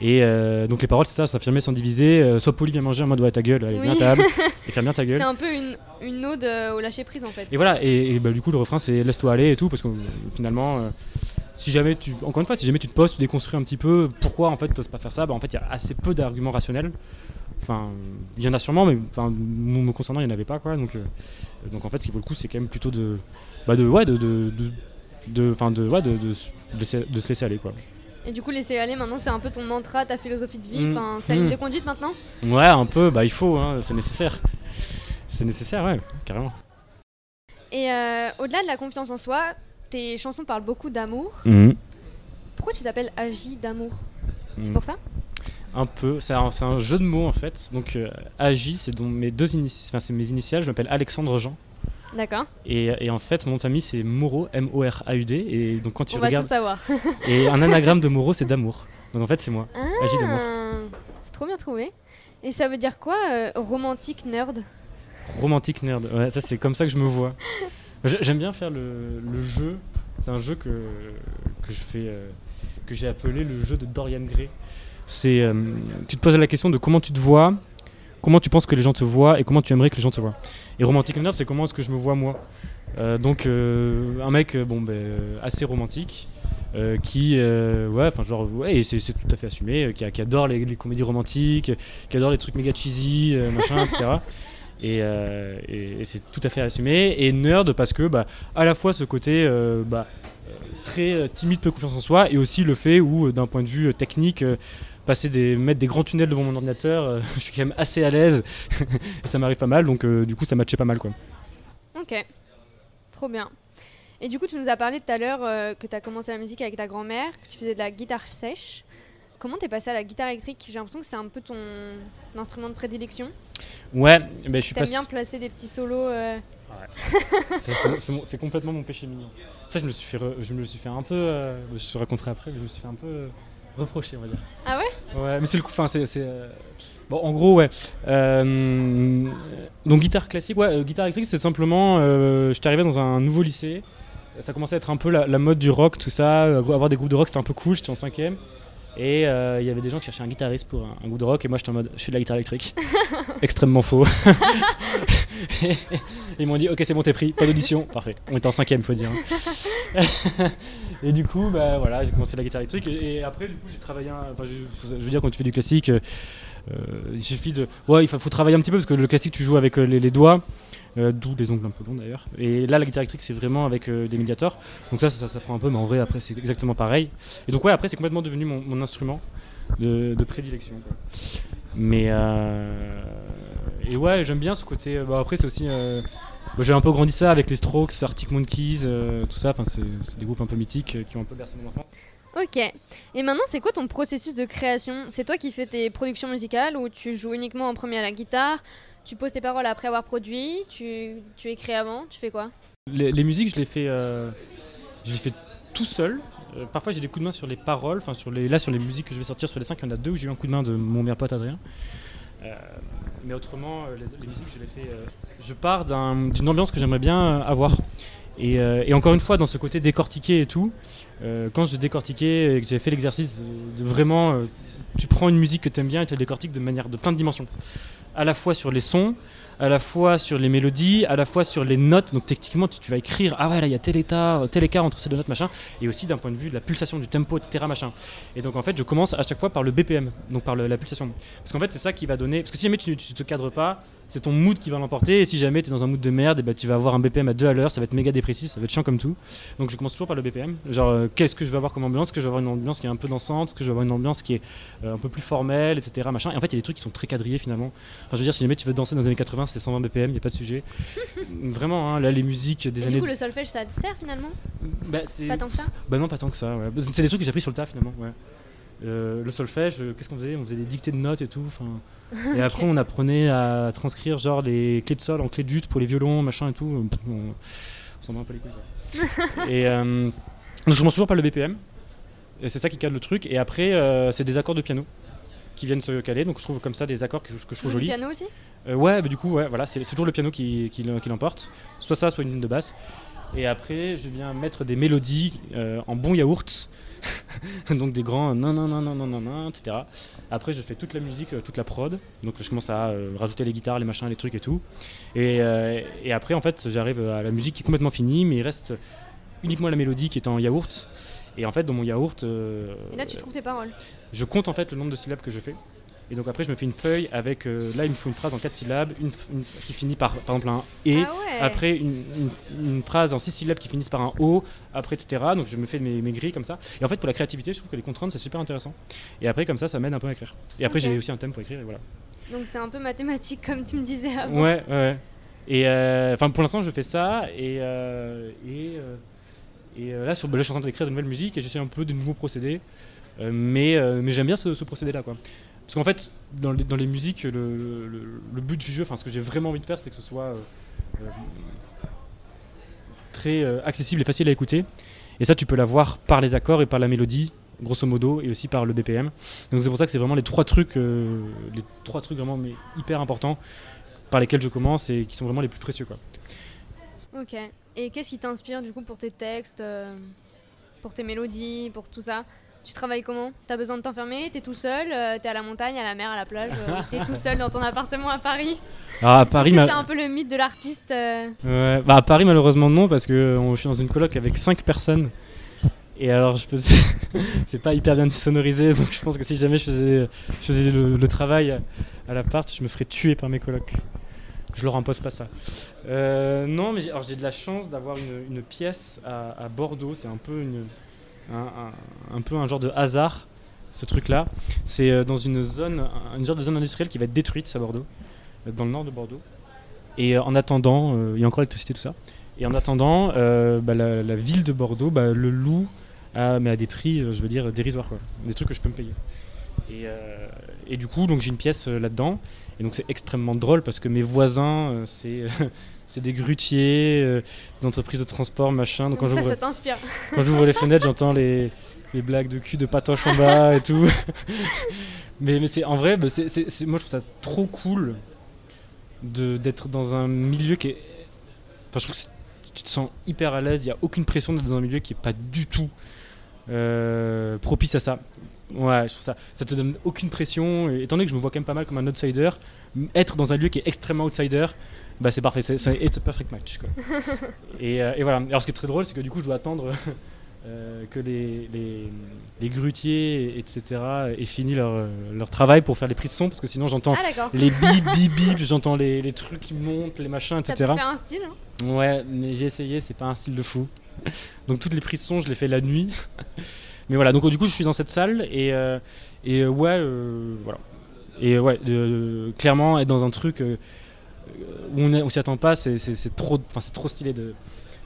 Et euh, donc les paroles, c'est ça, s'affirmer sans diviser, euh, sois poli, viens manger en mode ouais ta gueule, allez, Oui. viens à table, et ferme bien ta C'est gueule. un peu une, une ode euh, au lâcher prise en fait. Et voilà, et, et bah, du coup le refrain c'est laisse-toi aller et tout, parce que finalement, si jamais tu, encore une fois, si jamais tu te poses, tu déconstruis un petit peu pourquoi en fait t'oses pas faire ça, bah en fait il y a assez peu d'arguments rationnels. Enfin, il y en a sûrement, mais enfin, me concernant, il n'y en avait pas quoi. Donc, euh, donc en fait, ce qui vaut le coup, c'est quand même plutôt de, bah, de, ouais, de, de, de, de, ouais, de, de, se- de laisser aller quoi. Et du coup, laisser aller maintenant, c'est un peu ton mantra, ta philosophie de vie. Mm. Enfin, c'est ta ligne Mm. de conduite maintenant? Ouais, un peu, bah il faut, hein, c'est nécessaire. C'est nécessaire, ouais, carrément. Et euh, au-delà de la confiance en soi, tes chansons parlent beaucoup d'amour. Mhm. Pourquoi tu t'appelles Agi d'amour? C'est Mhm. pour ça? Un peu, c'est un, jeu de mots en fait. Donc euh, AJ, c'est donc mes deux initiales, enfin c'est mes initiales. Je m'appelle Alexandre Jean. D'accord, Et, et en fait, mon nom de famille c'est Moreau, M-O-R-A-U-D. Et donc quand tu on va tout regardes, savoir. et un anagramme de Moreau, c'est d'amour. Donc en fait, c'est moi. Agi d'amour. Ah, c'est trop bien trouvé. Et ça veut dire quoi, euh, romantique nerd? Romantique nerd. Ouais, ça c'est comme ça que je me vois. J'ai- J'aime bien faire le, jeu. C'est un jeu que, que je fais, euh, que j'ai appelé le jeu de Dorian Gray. C'est, euh, tu te poses la question de comment tu te vois, comment tu penses que les gens te voient et comment tu aimerais que les gens te voient. Et romantique nerd, c'est comment est-ce que je me vois moi. Euh, donc un mec, bon ben assez romantique. qui euh, ouais enfin genre ouais c'est tout à fait assumé qui, adore les, les comédies romantiques qui adore les trucs méga cheesy machin etc et, euh, et- c'est tout à fait assumé et nerd parce que bah, à la fois ce côté euh, bah, euh, très timide peu confiance en soi et aussi le fait où d'un point de vue technique passer des mettre des grands tunnels devant mon ordinateur je suis quand même assez à l'aise et ça m'arrive pas mal donc du coup ça matchait pas mal quoi Ok, trop bien. Et du coup, tu nous as parlé tout à l'heure que tu as commencé la musique avec ta grand-mère, que tu faisais de la guitare sèche. Comment t'es passé à la guitare électrique? J'ai l'impression que c'est un peu ton instrument de prédilection. ouais ben je suis pas bien placer des petits solos. euh, C'est- complètement mon péché mignon. Ça, je me suis fait, re- je me suis fait un peu. euh, je te raconterai après, mais je me suis fait un peu euh, reprocher, on va dire. Ah ouais? Ouais, mais c'est le coup. Enfin, c'est. c'est, Bon, en gros, ouais. Donc, guitare classique, ouais, guitare électrique, c'est simplement. Euh, J'étais arrivé dans un nouveau lycée. Ça commençait à être un peu la, la mode du rock, tout ça. Avoir des groupes de rock, c'était un peu cool. J'étais en cinquième. Et euh, il y avait des gens qui cherchaient un guitariste pour un, un groupe de rock. Et moi, j'étais en mode, je fais de la guitare électrique. Extrêmement faux. Et ils m'ont dit, ok, c'est bon, t'es pris, pas d'audition. Parfait. On était en cinquième, faut dire. et du coup, bah voilà, j'ai commencé la guitare électrique. Et, et après, du coup, j'ai travaillé. Enfin, je, je veux dire, quand tu fais du classique, euh, il suffit de. Ouais, il faut, travailler un petit peu parce que le classique, tu joues avec euh, les, doigts. euh, D'où les ongles un peu longs d'ailleurs. Et là, la guitare électrique, c'est vraiment avec euh, des médiators. Donc ça, ça, prend un peu, mais en vrai, après, c'est exactement pareil. Et donc, ouais, après, c'est complètement devenu mon, instrument de, prédilection. Mais. euh, et ouais, j'aime bien ce côté. Bah, après, c'est aussi. bah, j'ai un peu grandi ça avec les Strokes, Arctic Monkeys, tout ça. Enfin, c'est des groupes un peu mythiques qui ont un peu bercé mon enfance. Ok. Et maintenant, c'est quoi ton processus de création? C'est toi qui fais tes productions musicales ou tu joues uniquement en premier à la guitare? Tu poses tes paroles après avoir produit? Tu, tu écris avant? Tu fais quoi? Les, musiques, je les fais, euh, je les fais tout seul. Euh, parfois, j'ai des coups de main sur les paroles. Enfin, sur les, là, sur les musiques que je vais sortir sur les 5, il y en a deux où j'ai eu un coup de main de mon meilleur pote Adrien. Euh, mais autrement, les, les, musiques, je les fais. je pars d'une ambiance que j'aimerais bien avoir. Et, encore une fois, dans ce côté décortiqué et tout, euh, quand je décortiquais et que j'avais fait l'exercice de, vraiment. Euh, tu prends une musique que tu aimes bien et tu la décortiques de manière de plein de dimensions. À la fois sur les sons, à la fois sur les mélodies, à la fois sur les notes. Donc techniquement, tu, vas écrire ah ouais là il y a tel tel écart entre ces deux notes machin, et aussi d'un point de vue de la pulsation du tempo, etc. machin. Et donc en fait, je commence à chaque fois par le BPM, donc par la pulsation, parce qu'en fait c'est ça qui va donner. Parce que si jamais tu, tu te cadres pas, c'est ton mood qui va l'emporter. Et si jamais tu es dans un mood de merde, et bah, tu vas avoir un BPM à 2 à l'heure, ça va être méga dépressif, ça va être chiant comme tout. Donc je commence toujours par le BPM. Genre, euh, qu'est-ce que je vais avoir comme ambiance? Est-ce que je vais avoir une ambiance qui est un peu dansante? Est-ce que je vais avoir une ambiance qui est euh, un peu plus formelle, etc. Machin? Et en fait, il y a des trucs qui sont très quadrillés finalement. Enfin, je veux dire, si jamais tu veux danser dans les années 80, c'est 120 BPM, il n'y a pas de sujet. Vraiment, hein, là, les musiques des et années. Du coup, le solfège, ça te sert finalement? Bah, Pas tant que ça? Bah non, pas tant que ça. Ouais. C'est des trucs que j'ai appris sur le tas finalement. Ouais. Euh, le solfège, qu'est-ce qu'on faisait? On faisait des dictées de notes et tout. Et après, on apprenait à transcrire genre les clés de sol en clés de jute pour les violons, machin et tout. On, on s'en bat un peu les couilles. et euh, donc je commence toujours par le BPM. Et c'est ça qui cale le truc. Et après, euh, c'est des accords de piano qui viennent se caler. Donc je trouve comme ça des accords que, que je trouve jolis. Le piano aussi? Euh, Ouais, bah, du coup, ouais, voilà, c'est toujours le piano qui, qui, qui l'emporte. Soit ça, soit une ligne de basse. Et après, je viens mettre des mélodies euh, en bon yaourt. donc des grands non non non non non non non etc. Après je fais toute la musique, toute la prod. Donc je commence à euh, rajouter les guitares, les machins, les trucs et tout. Et, euh, et après en fait j'arrive à la musique qui est complètement finie, mais il reste uniquement la mélodie qui est en yaourt. Et en fait dans mon yaourt. Euh, et là tu trouves tes paroles. Je compte en fait le nombre de syllabes que je fais. Et donc après, je me fais une feuille avec. Euh, là, il me faut une phrase en 4 syllabes, une, une, qui finit par, par exemple, un et. Ah ouais. Après, une, une, phrase en 6 syllabes qui finissent par un o. Après, etc. Donc je me fais mes, mes, grilles comme ça. Et en fait, pour la créativité, je trouve que les contraintes, c'est super intéressant. Et après, comme ça, ça m'aide un peu à écrire. Et après, okay. j'ai aussi un thème pour écrire. Et voilà. Donc c'est un peu mathématique, comme tu me disais avant. Ouais, ouais. Et enfin, pour l'instant, je fais ça. Et. Euh, et et là, sur, là, je suis en train d'écrire de nouvelles musiques et j'essaie un peu de nouveaux procédés. Euh, mais, mais j'aime bien ce, ce procédé-là, quoi. Parce qu'en fait, dans les, musiques, le, but du jeu, enfin ce que j'ai vraiment envie de faire, c'est que ce soit euh, euh, très euh, accessible et facile à écouter. Et ça, tu peux l'avoir par les accords et par la mélodie, grosso modo, et aussi par le BPM. Donc c'est pour ça que c'est vraiment les trois trucs, les trois trucs vraiment mais hyper importants par lesquels je commence et qui sont vraiment les plus précieux, quoi. Ok. Et qu'est-ce qui t'inspire du coup pour tes textes, pour tes mélodies, pour tout ça? Tu travailles comment? T'as besoin de t'enfermer? T'es tout seul euh, T'es à la montagne, à la mer, à la plage euh, T'es tout seul dans ton appartement à Paris? Ah, à Paris, c'est un peu le mythe de l'artiste. Euh... Ouais, bah à Paris malheureusement non parce que on, je suis dans une coloc avec 5 personnes. Et alors je peux, c'est pas hyper bien sonorisé donc je pense que si jamais je faisais, je faisais le, le travail à, l'appart, je me ferais tuer par mes colocs. Je leur impose pas ça. Non, mais j'ai de la chance d'avoir une, une, pièce à, à Bordeaux. C'est un peu une, un, peu un genre de hasard, ce truc-là. C'est euh, dans une zone, une genre de zone industrielle qui va être détruite à Bordeaux, euh, dans le nord de Bordeaux. Et euh, en attendant, il y a encore l'électricité, tout ça. Et en attendant, bah, la, ville de Bordeaux bah, le loue, à, mais à des prix, je veux dire, dérisoires, quoi. Des trucs que je peux me payer. Et, et du coup, donc j'ai une pièce là-dedans. Et donc c'est extrêmement drôle parce que mes voisins, c'est c'est des grutiers, euh, des entreprises de transport, machin. Donc, Donc quand ça, ça t'inspire. Quand j'ouvre les fenêtres, j'entends les, les blagues de cul de patoche en bas et tout. mais mais c'est en vrai, bah, moi je trouve ça trop cool d'être dans un milieu qui est. Enfin, je trouve que tu te sens hyper à l'aise, il n'y a aucune pression d'être dans un milieu qui n'est pas du tout euh, propice à ça. Ouais, je trouve ça. Ça te donne aucune pression. Et, étant donné que je me vois quand même pas mal comme un outsider, être dans un lieu qui est extrêmement outsider, bah c'est parfait, c'est it's a perfect match. Quoi. et, euh, et, voilà. Alors ce qui est très drôle, c'est que du coup, je dois attendre euh, que les, les, les, grutiers, etc., aient fini leur, leur travail pour faire les prises de son, parce que sinon j'entends ah, les bip, bip, bip, j'entends les, les, trucs qui montent, les machins, etc. Ça peut faire un style. Hein ouais, mais j'ai essayé, c'est pas un style de fou. donc toutes les prises de son, je les fais la nuit. mais voilà, donc du coup, je suis dans cette salle et, euh, et ouais, euh, voilà Et ouais, clairement, être dans un truc euh, où on, s'y attend pas, c'est trop, enfin, c'est trop stylé de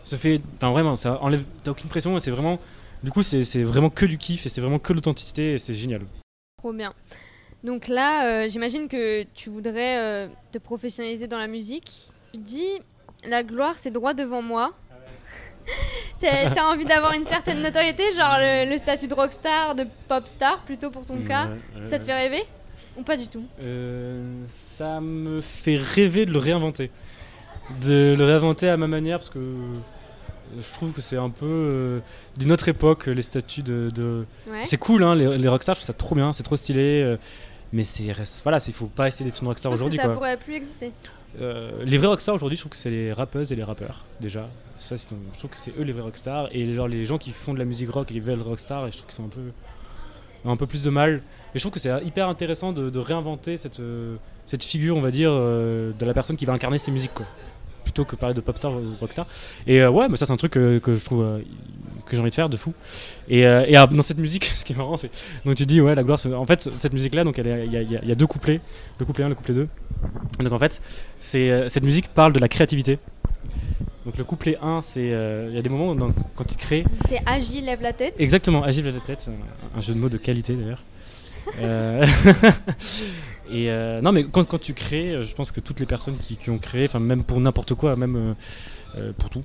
se fait. Enfin, vraiment, ça enlève. T'as aucune pression et c'est vraiment. Du coup, c'est vraiment que du kiff et c'est vraiment que l'authenticité et c'est génial. Trop bien. Donc là, euh, j'imagine que tu voudrais euh, te professionnaliser dans la musique. Tu dis, la gloire, c'est droit devant moi. T'as envie d'avoir une certaine notoriété, genre le, le statut de rockstar, de pop star, plutôt pour ton cas. Ouais, ouais, Ça te fait rêver? Ou pas du tout? Euh, ça me fait rêver de le réinventer. De le réinventer à ma manière parce que je trouve que c'est un peu euh, d'une autre époque les statuts de. de- Ouais. C'est cool, hein, les, les rockstars, je trouve ça trop bien, c'est trop stylé. euh, mais c'est voilà, il faut pas essayer d'être une rockstar aujourd'hui. ça quoi. pourrait plus exister. Euh, les vrais rockstars aujourd'hui, je trouve que c'est les rappeuses et les rappeurs déjà. Ça, je trouve que c'est eux les vrais rockstars et genre les gens qui font de la musique rock et qui veulent rockstar, et je trouve qu'ils sont un peu un peu plus de mal. Et je trouve que c'est hyper intéressant de, réinventer cette, euh, cette figure, on va dire, euh, de la personne qui va incarner ces musiques. Plutôt que parler de popstar ou rockstar. Et euh, ouais, mais ça c'est un truc euh, que je trouve euh, que j'ai envie de faire de fou. Et, euh, et, dans cette musique, ce qui est marrant, c'est donc tu dis ouais la gloire. En fait, cette musique-là, donc elle est- il y, a- deux couplets, le couplet 1, le couplet 2. Donc en fait, euh, cette musique parle de la créativité. Donc le couplet 1, c'est euh, il y a des moments où quand tu crées, C'est agile, lève la tête. Exactement, Agile la tête, un, jeu de mots de qualité d'ailleurs. Euh, et euh, non, mais quand, quand tu crées, euh, je pense que toutes les personnes qui, qui ont créé, enfin même pour n'importe quoi, même euh, euh, pour tout,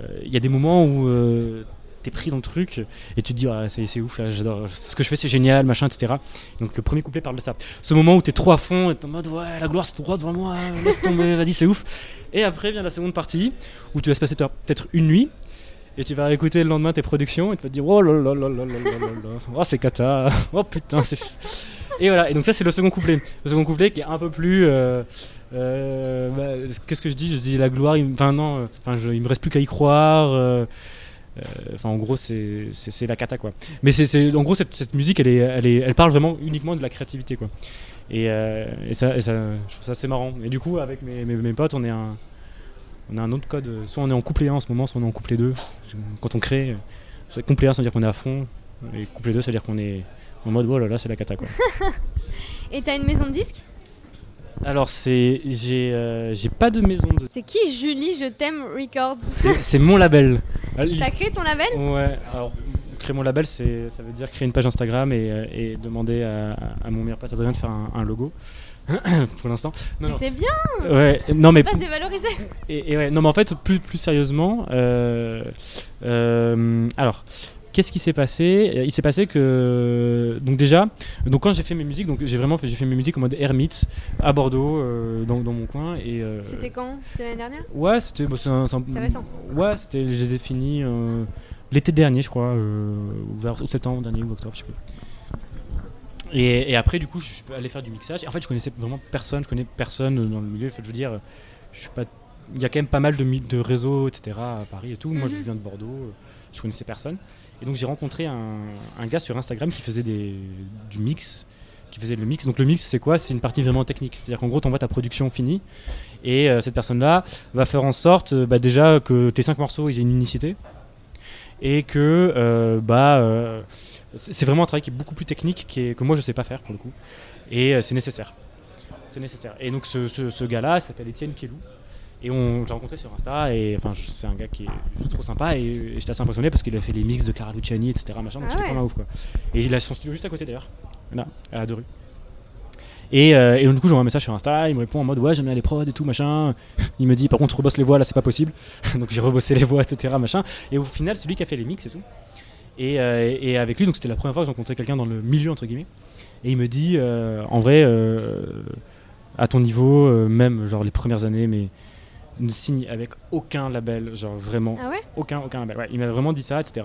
euh, il y a des moments où euh, t'es pris dans le truc et tu te dis ah, c'est ouf là j'adore ce que je fais c'est génial machin etc donc le premier couplet parle de ça. Ce moment où t'es trop à fond et t'es en mode ouais la gloire c'est tout droit devant moi laisse tomber vas-y c'est ouf. Et après vient la seconde partie où tu vas se passer peut-être une nuit et tu vas écouter le lendemain tes productions et tu vas te dire oh là là là là là là là oh c'est cata oh putain c'est et voilà et donc ça c'est le second couplet. Le second couplet qui est un peu plus euh, euh, bah, qu'est-ce que je dis? Je dis la gloire, il, non, euh, il me reste plus qu'à y croire. Enfin en gros c'est la cata quoi. Mais en gros cette, musique elle, parle vraiment uniquement de la créativité quoi. Et, euh, ça, et je trouve ça assez marrant. Et du coup avec mes, potes on est un, a un autre code. euh, Soit on est en couplet 1 en ce moment, soit on est en couplet 2. Quand on crée, euh, couplet 1 ça veut dire qu'on est à fond. Et couplet 2 ça veut dire qu'on est en mode oh là là c'est la cata quoi. Et t'as une maison de disques? Alors c'est j'ai euh, j'ai pas de maison de C'est qui Julie Je t'aime Records c'est c'est mon label. L'hist- T'as créé ton label Ouais, alors créer mon label c'est ça veut dire créer une page Instagram et, euh, et demander à, à mon meilleur pote Adrien de faire un, un logo. pour l'instant. Non, Mais non. c'est bien, Ouais, non mais pas se dévaloriser. et, et ouais, non mais en fait plus plus sérieusement, euh, euh, alors qu'est-ce qui s'est passé? Il s'est passé que donc déjà, donc quand j'ai fait mes musiques, donc j'ai vraiment fait, j'ai fait mes musiques en mode ermite à Bordeaux, euh, dans, dans mon coin et euh, C'était quand? C'était l'année dernière? Ouais, c'était bah, un- un- récent. Ouais, c'était je les ai finis euh, l'été dernier, je crois, euh, ou septembre dernier ou octobre, je sais plus. Et, et après, du coup, je suis allé faire du mixage. Et en fait, je connaissais vraiment personne, je connais personne dans le milieu. En fait, je veux dire, je suis pas. Il y a quand même pas mal de, de réseaux, etc. à Paris et tout. Moi, je Mhm. viens de Bordeaux, euh, je connaissais personne. Et donc, j'ai rencontré un, gars sur Instagram qui faisait des, du mix. Qui faisait le mix. Donc, le mix, c'est quoi? C'est une partie vraiment technique. C'est-à-dire qu'en gros, tu envoies ta production finie. Et euh, cette personne-là va faire en sorte euh, bah, déjà que tes cinq morceaux ils aient une unicité. Et que euh, bah, c'est vraiment un travail qui est beaucoup plus technique, que moi je sais pas faire pour le coup. Et c'est nécessaire. C'est nécessaire. Et donc ce, ce- gars-là s'appelle Étienne Kelou. Et on l'a rencontré sur Insta. Et enfin, c'est un gars qui est trop sympa. Et, et j'étais assez impressionné parce qu'il a fait les mix de Clara Luciani, etc. Machin, donc Ah j'étais ouais. comme un ouf quoi. Et il a son studio juste à côté d'ailleurs. Là, à deux rues. Et, euh, et donc, du coup, j'envoie un message sur Insta, il me répond en mode ouais, j'aime bien les prods et tout, machin. Il me dit par contre, rebosse les voix là, c'est pas possible. donc j'ai rebossé les voix, etc. Machin. Et au final, c'est lui qui a fait les mix et tout. Et, euh, et avec lui, donc c'était la première fois que j'ai rencontré quelqu'un dans le milieu, entre guillemets. Et il me dit euh, en vrai, à ton niveau, même genre les premières années, mais ne signe avec aucun label, genre vraiment Ah ouais? aucun, aucun label. Ouais, il m'a vraiment dit ça, etc. Donc,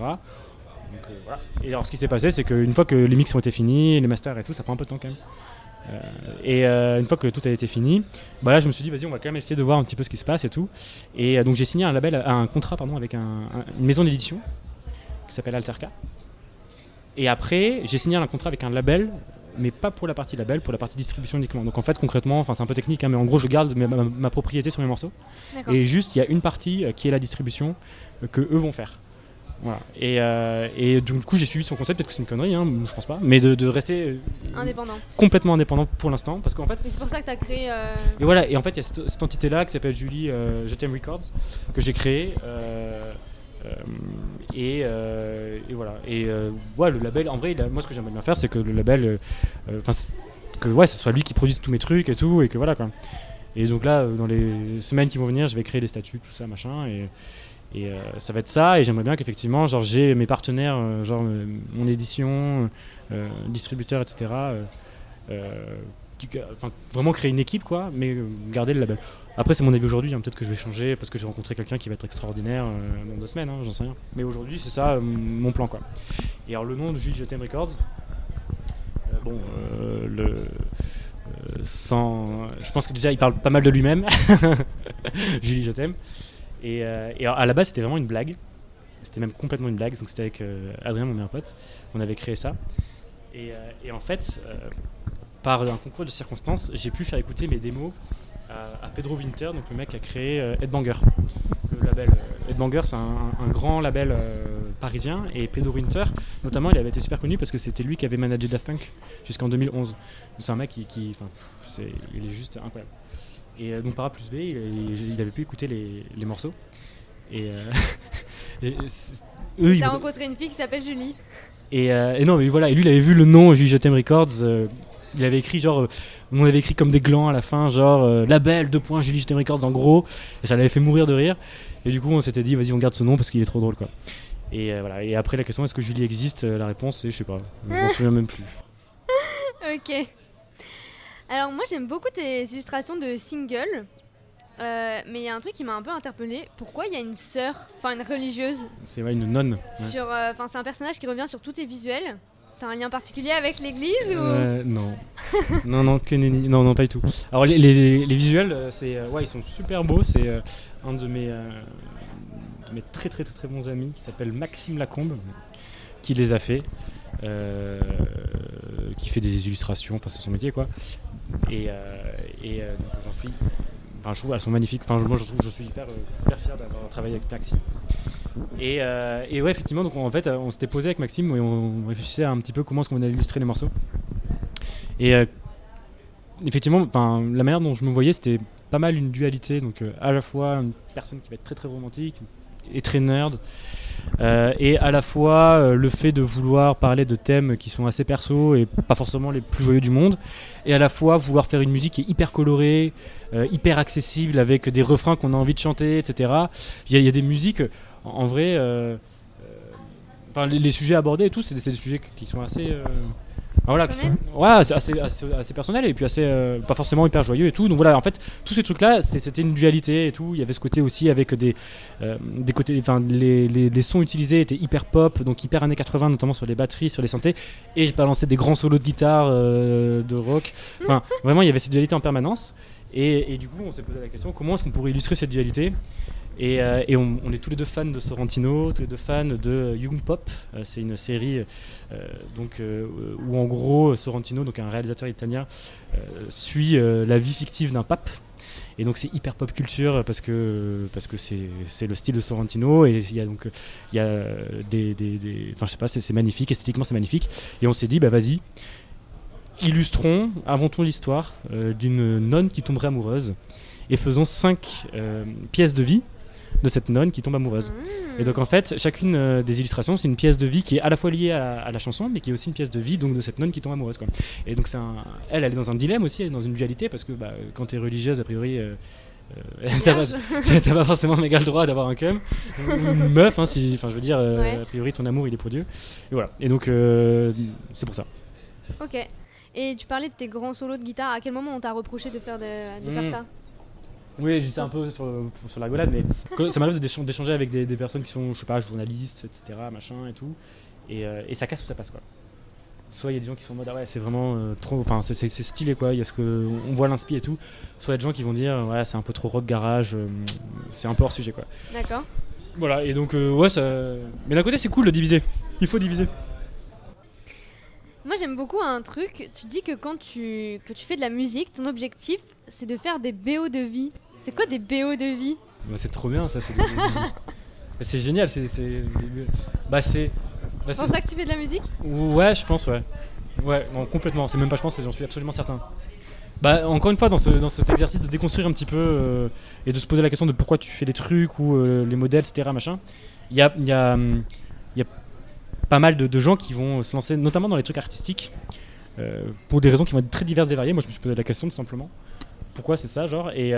euh, voilà. Et alors, ce qui s'est passé, c'est qu'une fois que les mix ont été finis, les masters et tout, ça prend un peu de temps quand même. Euh, et euh, une fois que tout a été fini, bah là, je me suis dit, vas-y, on va quand même essayer de voir un petit peu ce qui se passe et tout. Et donc, j'ai signé un label, un contrat, pardon, avec un- un- une maison d'édition qui s'appelle Alterca. Et après, j'ai signé un contrat avec un label, mais pas pour la partie label, pour la partie distribution uniquement. Donc en fait, concrètement, enfin c'est un peu technique, hein, mais en gros, je garde ma, ma- ma propriété sur mes morceaux. Et juste, il y a une partie euh, qui est la distribution euh, que eux vont faire. Voilà. Et, euh, et du coup, j'ai suivi son concept, peut-être que c'est une connerie, hein, je pense pas, mais de, de rester Indépendant. complètement indépendant pour l'instant, parce qu'en fait, c'est pour ça que tu as créé. et voilà, et en fait, il y a cette, cette entité-là qui s'appelle Julie Je t'aime Records, que j'ai créée. Euh, euh, et, voilà. Et euh, ouais, le label, en vrai, moi, ce que j'aimerais bien faire, c'est que le label, enfin, que ouais, ce soit lui qui produise tous mes trucs et tout, et que voilà quoi. Et donc là, dans les semaines qui vont venir, je vais créer les statuts, tout ça, machin, et, ça va être ça. Et j'aimerais bien qu'effectivement, genre, j'ai mes partenaires, genre mon édition, distributeur, etc. vraiment créer une équipe, quoi, mais garder le label. Après, c'est mon avis aujourd'hui, hein, peut-être que je vais changer parce que j'ai rencontré quelqu'un qui va être extraordinaire euh, dans deux semaines, hein, j'en sais rien. Mais aujourd'hui, c'est ça euh, mon plan, quoi. Et alors, le nom de Jules Jetem Records, euh, bon, le. sans, je pense que déjà il parle pas mal de lui-même, Julie je t'aime. Et, alors, à la base c'était vraiment une blague, c'était même complètement une blague, donc c'était avec Adrien mon meilleur pote, on avait créé ça. Et, en fait, par un concours de circonstances, j'ai pu faire écouter mes démos à, à Pedro Winter, donc le mec qui a créé euh, Headbanger. Le label euh, Headbanger, c'est un, un grand label euh, parisien, et Pedro Winter, notamment, il avait été super connu parce que c'était lui qui avait managé Daft Punk jusqu'en 2011. Donc, C'est un mec qui, c'est, il est juste incroyable. Et euh, donc par A plus B, il, il avait pu écouter les, les morceaux. Et, euh, et eux, T'as rencontré une fille qui s'appelle Julie. et, euh, et non, mais voilà, et lui, il avait vu le nom Julie Records. euh, il avait écrit genre, euh, on avait écrit comme des glands à la fin, genre euh, label, deux points, Julie t'aime Records en gros. Et ça l'avait fait mourir de rire. Et du coup, on s'était dit, vas-y, on garde ce nom parce qu'il est trop drôle, quoi. Et euh, voilà. Et après, la question, est-ce que Julie existe? Euh, La réponse, c'est, je sais pas. Je m'en souviens même plus. Ok. Alors moi j'aime beaucoup tes illustrations de singles, Euh, mais il y a un truc qui m'a un peu interpellée. Pourquoi il y a une sœur, enfin une religieuse, C'est ouais, une nonne. ouais. sur, euh, enfin c'est un personnage qui revient sur tous tes visuels. T'as un lien particulier avec l'église ou Euh, non. non, non, que. Non, pas du tout. Alors, les, visuels, euh, c'est, euh, ouais, ils sont super beaux. C'est un de mes, de mes très, très, très, très bons amis qui s'appelle Maxime Lacombe qui les a fait. qui fait des illustrations, enfin, c'est son métier, quoi. Et, j'en suis. Enfin, je trouve elles sont magnifiques. Enfin, moi, je trouve je suis hyper, hyper fier d'avoir travaillé avec Maxime. Et, euh, ouais, effectivement, donc en fait, on s'était posé avec Maxime et on réfléchissait un petit peu comment est-ce qu'on allait illustrer les morceaux. Et euh, effectivement, la manière dont je me voyais, c'était pas mal une dualité. Donc, euh, à la fois une personne qui va être très très romantique et très nerd, euh, et à la fois le fait de vouloir parler de thèmes qui sont assez perso et pas forcément les plus joyeux du monde, et à la fois vouloir faire une musique qui est hyper colorée, hyper accessible, avec des refrains qu'on a envie de chanter, etc. Il y a des musiques, en, vrai, euh, euh, les, les sujets abordés et tout, c'est des, des sujets qui sont assez. euh, voilà, ouais, assez, assez, assez, assez personnels et puis assez, euh, pas forcément hyper joyeux et tout. Donc voilà, en fait, tous ces trucs-là, c'était une dualité et tout. Il y avait ce côté aussi avec des, euh, des côtés, enfin, les, les, les sons utilisés étaient hyper pop, donc hyper années 80, notamment sur les batteries, sur les synthés. Et je balançais des grands solos de guitare, euh, de rock. Enfin, vraiment, il y avait cette dualité en permanence. Et, et du coup, on s'est posé la question comment est-ce qu'on pourrait illustrer cette dualité? Et, euh, on, est tous les deux fans de Sorrentino, tous les deux fans de Young Pop. Euh, c'est une série euh, donc, où en gros Sorrentino, donc un réalisateur italien, suit la vie fictive d'un pape. Et donc c'est hyper pop culture parce que parce que c'est le style de Sorrentino et il y a donc y a des, des, enfin je sais pas c'est magnifique esthétiquement c'est magnifique et on s'est dit bah vas-y illustrons inventons l'histoire d'une nonne qui tomberait amoureuse et faisons cinq pièces de vie de cette nonne qui tombe amoureuse. Mmh. Et donc en fait, chacune euh, des illustrations, c'est une pièce de vie qui est à la fois liée à, à la chanson, mais qui est aussi une pièce de vie donc de cette nonne qui tombe amoureuse. Quoi. Et donc c'est un, elle, elle est dans un dilemme aussi, elle est dans une dualité parce que bah, quand tu es religieuse, a priori, euh, euh, t'as pas, Vierge. t'as pas forcément méga le droit d'avoir un cum une meuf. Hein, si, enfin, je veux dire, euh, Ouais. a priori, ton amour il est pour Dieu. Et voilà. Et donc euh, c'est pour ça. Ok. Et tu parlais de tes grands solos de guitare. À quel moment on t'a reproché de faire, de, de Mmh. faire ça? Oui, j'étais un peu sur, sur la golade, mais quand- ça m'arrive d'échan- d'échanger avec des, des personnes qui sont, je sais pas, journalistes, etc., machin et tout, et, euh, et ça casse ou ça passe quoi. Soit il y a des gens qui sont en mode ah ouais c'est vraiment euh, trop, enfin c'est- stylé quoi, il y a ce que on voit l'inspi et tout. Soit il y a des gens qui vont dire ouais c'est un peu trop rock garage, euh, c'est un peu hors sujet quoi. D'accord. Voilà et donc euh, ouais ça, mais d'un côté c'est cool de diviser, il faut diviser. Moi j'aime beaucoup un truc. Tu dis que quand tu, que tu fais de la musique, ton objectif c'est de faire des BO de vie. C'est quoi des BO de vie Bah, c'est trop bien ça, c'est des- C'est génial, c'est. c'est- Bah, c'est. bah, C'est pour ça que tu fais de la musique Ouais, je pense, ouais. Ouais, non, complètement. C'est même pas je pense, j'en suis absolument certain. Bah, encore une fois, dans, ce, dans cet exercice de déconstruire un petit peu euh, et de se poser la question de pourquoi tu fais les trucs ou euh, les modèles, etc. Machin, il y a, y, a, y a pas mal de, de gens qui vont se lancer, notamment dans les trucs artistiques, euh, pour des raisons qui vont être très diverses et variées. Moi, je me suis posé la question tout simplement. Pourquoi c'est ça, genre Et,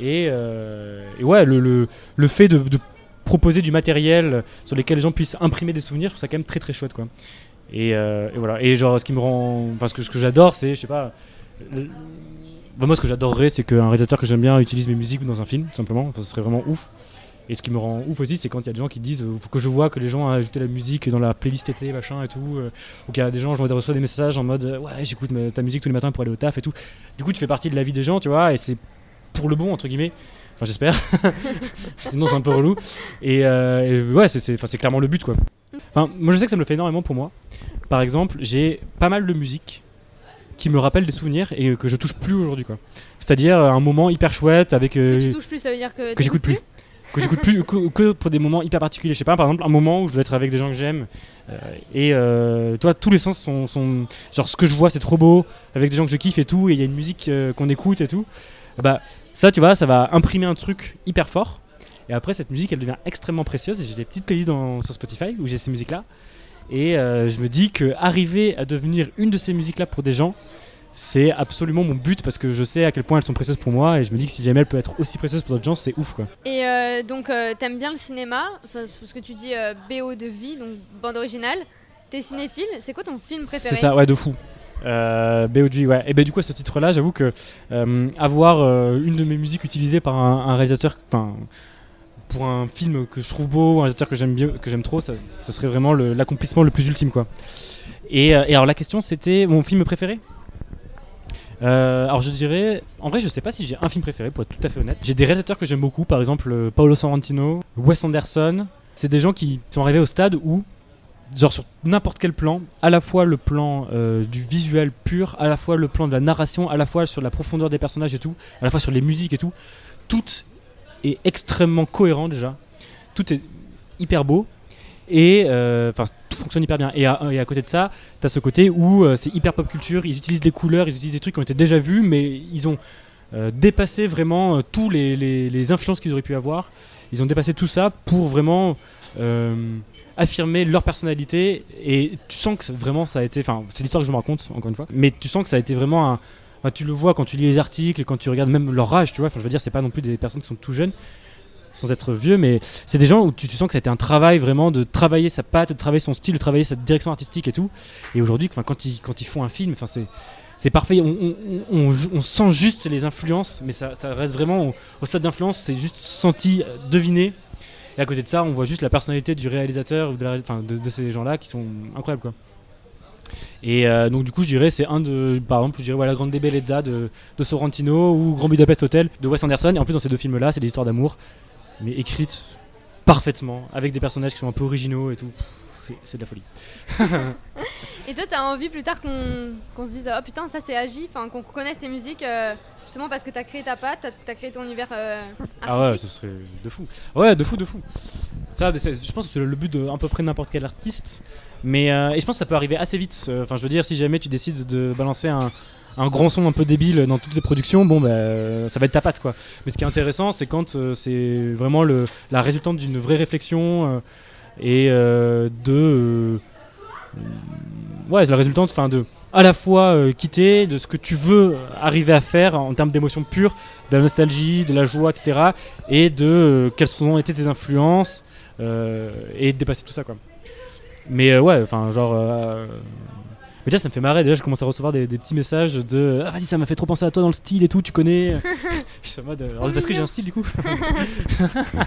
et, euh, et ouais, le, le, le fait de, proposer du matériel sur lequel les gens puissent imprimer des souvenirs, je trouve ça quand même très très chouette, quoi. Et, euh, voilà. Et genre, ce qui me rend. Enfin, ce que, ce que j'adore, c'est, je sais pas. le- enfin, moi, ce que j'adorerais, c'est qu'un réalisateur que j'aime bien utilise mes musiques dans un film, tout simplement. Enfin, ce serait vraiment ouf. Et ce qui me rend ouf aussi, c'est quand il y a des gens qui disent euh, faut que je vois que les gens ont ajouté la musique dans la playlist été, machin et tout. euh, ou qu'il y a des gens, je reçois des messages en mode ouais, j'écoute ta musique tous les matins pour aller au taf et tout. Du coup, tu fais partie de la vie des gens, tu vois, et c'est pour le bon, entre guillemets. Enfin, j'espère. Sinon, c'est un peu relou. Et, euh, et ouais, c'est- c'est enfin, c'est clairement le but, quoi. Enfin, moi, je sais que ça me le fait énormément pour moi. Par exemple, j'ai pas mal de musique qui me rappelle des souvenirs et que je touche plus aujourd'hui, quoi. C'est-à-dire euh, un moment hyper chouette avec. euh, Que tu touches plus, ça veut dire que. que j'écoute plus. Que j'écoute plus que, que pour des moments hyper particuliers. Je sais pas, par exemple, un moment où je dois être avec des gens que j'aime. euh, et euh, toi, tous les sens sont, sont- Genre, ce que je vois, c'est trop beau, avec des gens que je kiffe et tout, et il y a une musique euh, qu'on écoute et tout. Bah, ça, tu vois, ça va imprimer un truc hyper fort. Et après, cette musique, elle devient extrêmement précieuse. J'ai des petites playlists dans- sur Spotify où j'ai ces musiques-là. Et euh, je me dis que arriver à devenir une de ces musiques-là pour des gens, c'est absolument mon but parce que je sais à quel point elles sont précieuses pour moi. Et je me dis que si jamais elles peuvent être aussi précieuses pour d'autres gens, c'est ouf, quoi. Et euh, donc, euh, t'aimes bien le cinéma, parce que tu dis euh, BO de vie, donc bande originale. T'es cinéphile, c'est quoi ton film préféré? C'est ça, ouais, de fou. Euh, ouais. Et ben du coup, à ce titre-là, j'avoue que euh, avoir euh, une de mes musiques utilisée par un, réalisateur, pour un film que je trouve beau, un réalisateur que j'aime bien, que j'aime trop, ça, serait vraiment l'accomplissement le, plus ultime, quoi. Et, euh, et alors la question, c'était mon film préféré? Alors je dirais, en vrai, je sais pas si j'ai un film préféré, pour être tout à fait honnête. J'ai des réalisateurs que j'aime beaucoup, par exemple Paolo Sorrentino, Wes Anderson. C'est des gens qui sont arrivés au stade où genre sur n'importe quel plan, à la fois le plan euh, du visuel pur, à la fois le plan de la narration, à la fois sur la profondeur des personnages et tout, à la fois sur les musiques et tout, tout est extrêmement cohérent déjà, tout est hyper beau et euh, enfin tout fonctionne hyper bien. Et à, et à côté de ça, tu as ce côté où euh, c'est hyper pop culture, ils utilisent des couleurs, ils utilisent des trucs qui ont été déjà vus, mais ils ont dépassé vraiment tous les, les- influences qu'ils auraient pu avoir. Ils ont dépassé tout ça pour vraiment affirmer leur personnalité et tu sens que vraiment ça a été enfin c'est l'histoire que je me raconte encore une fois mais tu sens que ça a été vraiment un tu le vois quand tu lis les articles quand tu regardes même leur âge tu vois enfin je veux dire c'est pas non plus des personnes qui sont tout jeunes sans être vieux mais c'est des gens où tu, sens que ça a été un travail vraiment de travailler sa patte de travailler son style de travailler sa direction artistique et tout. Et aujourd'hui enfin quand ils quand ils font un film enfin c'est c'est parfait, on, on- sent juste les influences, mais ça, ça reste vraiment au, au stade d'influence, c'est juste senti, euh, deviné. Et à côté de ça, on voit juste la personnalité du réalisateur ou de, la ces gens-là qui sont incroyables. Quoi. Et euh, donc, du coup, je dirais, c'est un de. Par exemple, je dirais voilà, Grande Bellezza de, de Sorrentino ou Grand Budapest Hotel de Wes Anderson. Et en plus, dans ces deux films-là, c'est des histoires d'amour, mais écrites parfaitement, avec des personnages qui sont un peu originaux et tout. C'est- de la folie. Et toi, t'as envie plus tard qu'on qu'on se dise Oh putain, ça c'est Agi, enfin qu'on reconnaisse tes musiques euh, justement parce que t'as créé ta patte, t'as as créé ton univers euh, Ah ouais, ce serait de fou. Ouais, de fou, de fou. Ça, je pense que c'est le but de à peu près n'importe quel artiste. Mais euh, et je pense que ça peut arriver assez vite. Enfin, je veux dire, si jamais tu décides de balancer un, un grand son un peu débile dans toutes tes productions, bon, bah, ça va être ta patte, quoi. Mais ce qui est intéressant, c'est quand euh, c'est vraiment le, la résultante d'une vraie réflexion euh, et euh, de. euh, ouais, c'est la résultante, enfin, de à la fois euh, quitter de ce que tu veux arriver à faire en termes d'émotions pures, de la nostalgie, de la joie, etc. Et de euh, quelles ont été tes influences euh, et de dépasser tout ça, quoi. Mais ouais, enfin, genre. mais déjà, ça me fait marrer. Déjà, je commence à recevoir des, des petits messages de Ah, vas-y, ça m'a fait trop penser à toi dans le style et tout, tu connais. je suis en mode. alors, parce que j'ai un style, du coup.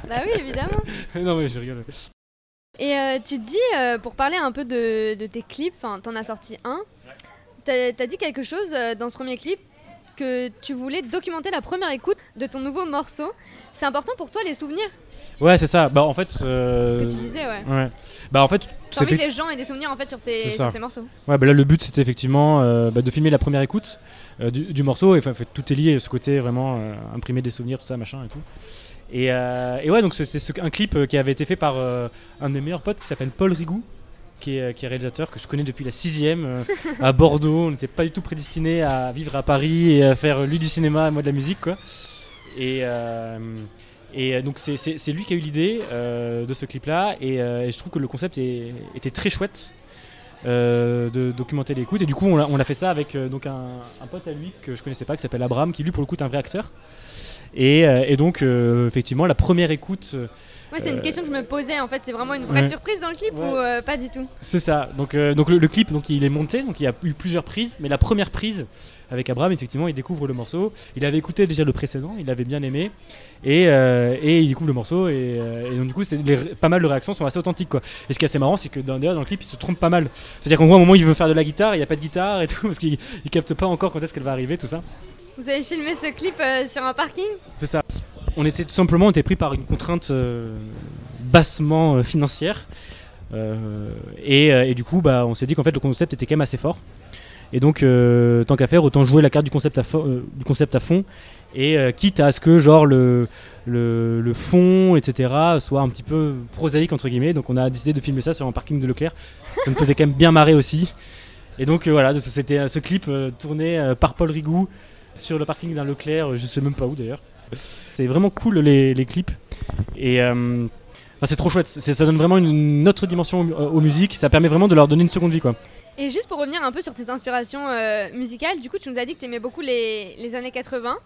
Bah oui, évidemment. non, mais je rigole. Et euh, tu dis, euh, pour parler un peu de, de tes clips, enfin, t'en as sorti un, t'as as dit quelque chose euh, dans ce premier clip que tu voulais documenter la première écoute de ton nouveau morceau. C'est important pour toi les souvenirs? Ouais, c'est ça. Bah, en fait. C'est ce que tu disais, ouais. Ouais. Bah, en fait. T'as envie que les gens aient des souvenirs en fait sur tes, sur tes morceaux. Ouais, bah là, le but, c'était effectivement bah, de filmer la première écoute du, du morceau. Et en fait, tout est lié, ce côté vraiment imprimer des souvenirs, tout ça, machin et tout. Et, euh, et ouais, donc c'est c'est ce- un clip euh, qui avait été fait par euh, un de mes meilleurs potes qui s'appelle Paul Rigou, qui est, réalisateur que je connais depuis la sixième euh, à Bordeaux. On n'était pas du tout prédestiné à vivre à Paris et à faire lui du cinéma et moi de la musique, quoi. Et, donc c'est- lui qui a eu l'idée de ce clip-là, et, je trouve que le concept était très chouette. de documenter l'écoute et du coup on a, fait ça avec donc un, un pote à lui que je connaissais pas qui s'appelle Abraham qui lui pour le coup est un vrai acteur et, euh, et donc euh, effectivement la première écoute euh, Ouais, c'est une Euh, question que je me posais en fait. C'est vraiment une vraie ouais. surprise dans le clip Ouais. ou euh, pas du tout? C'est ça. Donc, euh, donc le, le clip, donc il est monté, donc il y a eu plusieurs prises, mais la première prise avec Abraham, effectivement, il découvre le morceau. Il avait écouté déjà le précédent, il avait bien aimé, et, euh, et il découvre le morceau, et, euh, et donc du coup, les- pas mal de réactions sont assez authentiques, quoi. Et ce qui est assez marrant, c'est que dans, d'ailleurs, dans le clip, il se trompe pas mal. C'est-à-dire qu'en gros, à un moment, il veut faire de la guitare, il n'y a pas de guitare et tout, parce qu'il il capte pas encore quand est-ce qu'elle va arriver, tout ça. Vous avez filmé ce clip euh, sur un parking C'est ça. On était tout simplement on pris par une contrainte euh, bassement euh, financière. Et, du coup, bah, on s'est dit qu'en fait, le concept était quand même assez fort. Et donc, tant qu'à faire, autant jouer la carte du concept à, du concept à fond. Et quitte à ce que genre le, le, fond, etc., soit un petit peu prosaïque, entre guillemets. Donc, on a décidé de filmer ça sur un parking de Leclerc. Ça me faisait quand même bien marrer aussi. Et donc, voilà, c'était ce clip tourné par Paul Rigou sur le parking d'un Leclerc, euh, je sais même pas où d'ailleurs. C'est vraiment cool les, clips. Et euh, c'est trop chouette. Ça donne vraiment une autre dimension aux, aux musiques. Ça permet vraiment de leur donner une seconde vie. Quoi. Et juste pour revenir un peu sur tes inspirations euh, musicales, du coup, tu nous as dit que tu aimais beaucoup les, années 80,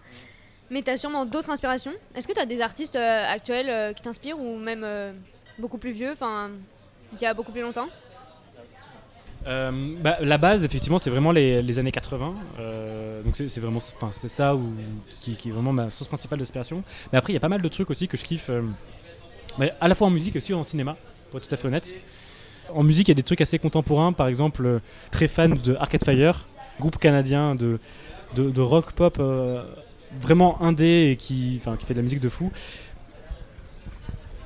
mais tu as sûrement d'autres inspirations. Est-ce que tu as des artistes euh, actuels euh, qui t'inspirent ou même euh, beaucoup plus vieux, enfin, il y a beaucoup plus longtemps? Euh, bah, la base, effectivement, c'est vraiment les, années 80. Euh, donc c'est vraiment c'est ça qui, est vraiment ma source principale d'inspiration. Mais après, il y a pas mal de trucs aussi que je kiffe, euh, mais à la fois en musique et aussi en cinéma, pour être tout à fait honnête. En musique, il y a des trucs assez contemporains, par exemple, euh, très fan de Arcade Fire, groupe canadien de, de, rock pop euh, vraiment indé et qui fait de la musique de fou.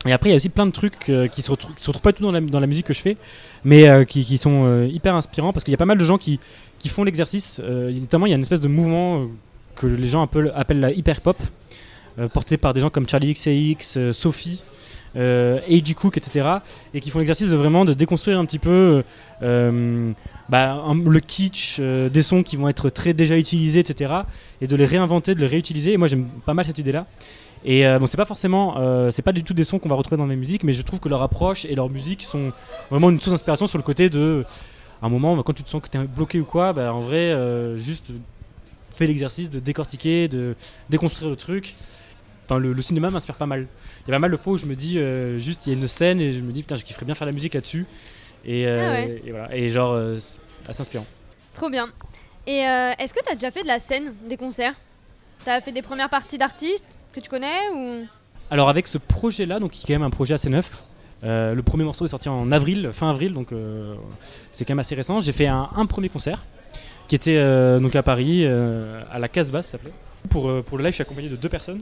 Et après, il y a aussi plein de trucs euh, qui se retrouvent, qui se retrouvent pas du tout dans la, musique que je fais, mais euh, qui, sont euh, hyper inspirants parce qu'il y a pas mal de gens qui, font l'exercice. notamment, il y a une espèce de mouvement que les gens appellent, la hyper pop, porté par des gens comme Charlie XCX, Sophie, euh. Cook, etc. Et qui font l'exercice de vraiment de déconstruire un petit peu bah, le kitsch des sons qui vont être très déjà utilisés, etc. Et de les réinventer, de les réutiliser. Et moi, j'aime pas mal cette idée-là. Et euh, bon, c'est pas forcément, euh, c'est pas du tout des sons qu'on va retrouver dans mes musiques, mais je trouve que leur approche et leur musique sont vraiment une source d'inspiration sur le côté de, à un moment, bah, quand tu te sens que tu es bloqué ou quoi, bah, en vrai, euh, juste fais l'exercice de décortiquer, de déconstruire le truc. Enfin, le, le cinéma m'inspire pas mal. Il y a pas mal de fois où je me dis, euh, juste, il y a une scène et je me dis, putain, je kifferais bien faire la musique là-dessus. Et, euh, Ah ouais. et voilà. Et genre, c'est assez inspirant. Trop bien. Et est-ce que tu as déjà fait de la scène, des concerts? Tu as fait des premières parties d'artistes? Que tu connais Alors avec ce projet-là, donc qui est quand même un projet assez neuf, euh, le premier morceau est sorti en avril, fin avril, donc euh, c'est quand même assez récent. J'ai fait un, premier concert qui était euh, donc à Paris, à la Casbah, ça s'appelait. Pour, le live, je suis accompagné de deux personnes.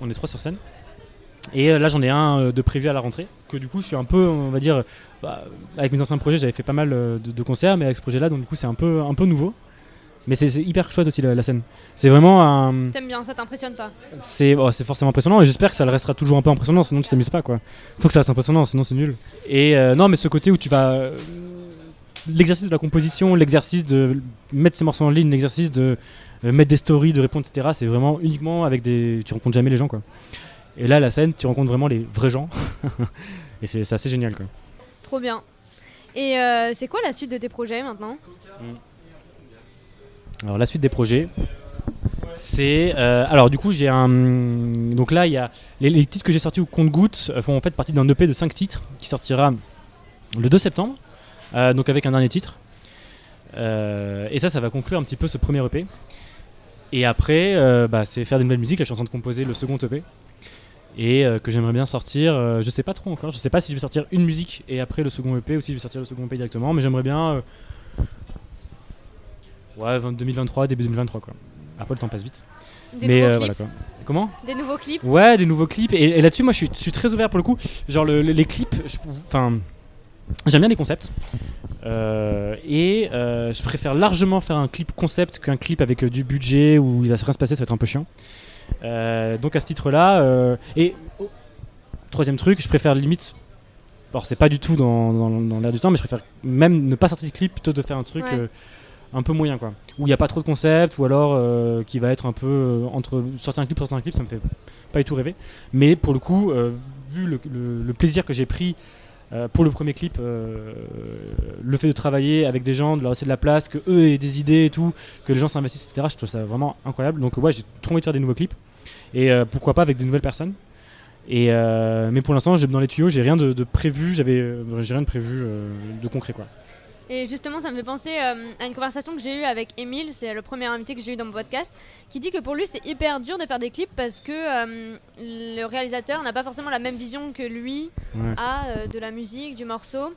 On est trois sur scène. Et là, j'en ai un de prévu à la rentrée. Que du coup, je suis un peu, on va dire, bah, avec mes anciens projets, j'avais fait pas mal de, de concerts, mais avec ce projet-là, donc du coup, c'est un peu, un peu nouveau. Mais c'est hyper chouette aussi la, la scène. C'est vraiment un. t'aimes bien, ça t'impressionne pas C'est oh, c'est forcément impressionnant et j'espère que ça le restera toujours un peu impressionnant, sinon tu t'amuses pas quoi. Faut que ça reste impressionnant, sinon c'est nul. Et euh, non, mais ce côté où tu vas. euh, l'exercice de la composition, l'exercice de mettre ses morceaux en ligne, l'exercice de euh, mettre des stories, de répondre, etc., c'est vraiment uniquement avec des. Tu rencontres jamais les gens quoi. Et là, la scène, tu rencontres vraiment les vrais gens. et c'est assez génial quoi. Trop bien. Et euh, c'est quoi la suite de tes projets maintenant? Alors la suite des projets, c'est euh, alors du coup j'ai un donc là il y a les, les titres que j'ai sortis au compte gouttes euh, font en fait partie d'un EP de 5 titres qui sortira le 2 septembre, euh, donc avec un dernier titre. Et ça, ça va conclure un petit peu ce premier EP. Et après, bah, c'est faire de nouvelles musiques. Là, je suis en train de composer le second EP. Et que j'aimerais bien sortir. je sais pas trop encore. Je sais pas si je vais sortir une musique et après le second EP ou si je vais sortir le second EP directement. Mais j'aimerais bien. Ouais, 20 2023, début 2023 quoi. Après, le temps passe vite. Des mais euh, clips voilà quoi. Comment? Des nouveaux clips Ouais, des nouveaux clips. Et, et là-dessus, moi, je suis, je suis très ouvert pour le coup. Genre, le- le- les clips, enfin, j'aime bien les concepts. Euh, et euh, je préfère largement faire un clip concept qu'un clip avec euh, du budget où il va rien se passer, ça va être un peu chiant. Donc à ce titre-là, et oh, troisième truc, je préfère limite. Alors c'est pas du tout dans, dans, dans l'air du temps, mais je préfère même ne pas sortir de clip plutôt de faire un truc Ouais. euh, un peu moyen quoi. Où il n'y a pas trop de concept, ou alors euh, qui va être un peu euh, entre sortir un clip, sortir un clip, ça me fait pas du tout rêver. Mais pour le coup, euh, vu le, plaisir que j'ai pris pour le premier clip, le fait de travailler avec des gens, de leur laisser de la place, que eux aient des idées et tout, que les gens s'investissent, etc. Je trouve ça vraiment incroyable. Donc ouais, j'ai trop envie de faire des nouveaux clips et pourquoi pas avec des nouvelles personnes. Et mais pour l'instant, j'ai dans les tuyaux, j'ai rien de, de prévu, j'avais, j'ai rien de prévu de concret quoi. Et justement, ça me fait penser euh, à une conversation que j'ai eue avec Émile, c'est le premier invité que j'ai eu dans mon podcast, qui dit que pour lui c'est hyper dur de faire des clips parce que euh, le réalisateur n'a pas forcément la même vision que lui Ouais. a euh, de la musique, du morceau.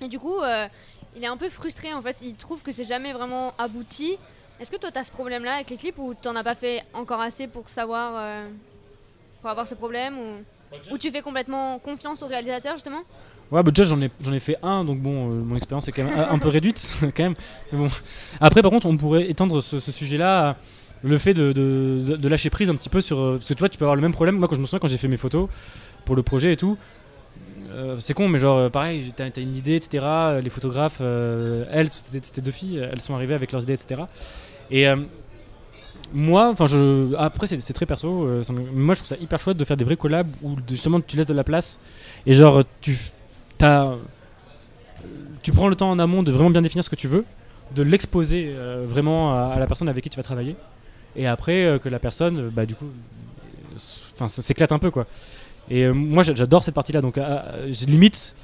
Et du coup, euh, il est un peu frustré en fait, il trouve que c'est jamais vraiment abouti. Est-ce que toi tu as ce problème-là avec les clips ou t'en as pas fait encore assez pour savoir, euh, pour avoir ce problème ou, ou tu fais complètement confiance au réalisateur justement? Ouais, bah déjà j'en ai, j'en ai fait un, donc bon, euh, mon expérience est quand même un, peu réduite quand même. Bon. Après, par contre, on pourrait étendre ce, sujet-là le fait de, de- de- lâcher prise un petit peu sur. euh, Parce que tu vois, tu peux avoir le même problème. Moi, quand je me souviens, quand j'ai fait mes photos pour le projet et tout, euh, c'est con, mais genre, pareil, t'as, t'as une idée, etc. Les photographes, elles, c'était, deux filles, elles sont arrivées avec leurs idées, etc. Et. moi, enfin, je. Après, c'est, très perso. moi, je trouve ça hyper chouette de faire des vrais collabs où justement tu laisses de la place et genre tu t'as- tu prends le temps en amont de vraiment bien définir ce que tu veux, de l'exposer euh, vraiment à, la personne avec qui tu vas travailler, et après euh, que la personne, euh, bah du coup, euh, s'éclate un peu quoi. Et euh, moi j'a- j'adore cette partie-là, donc euh, j'ai limite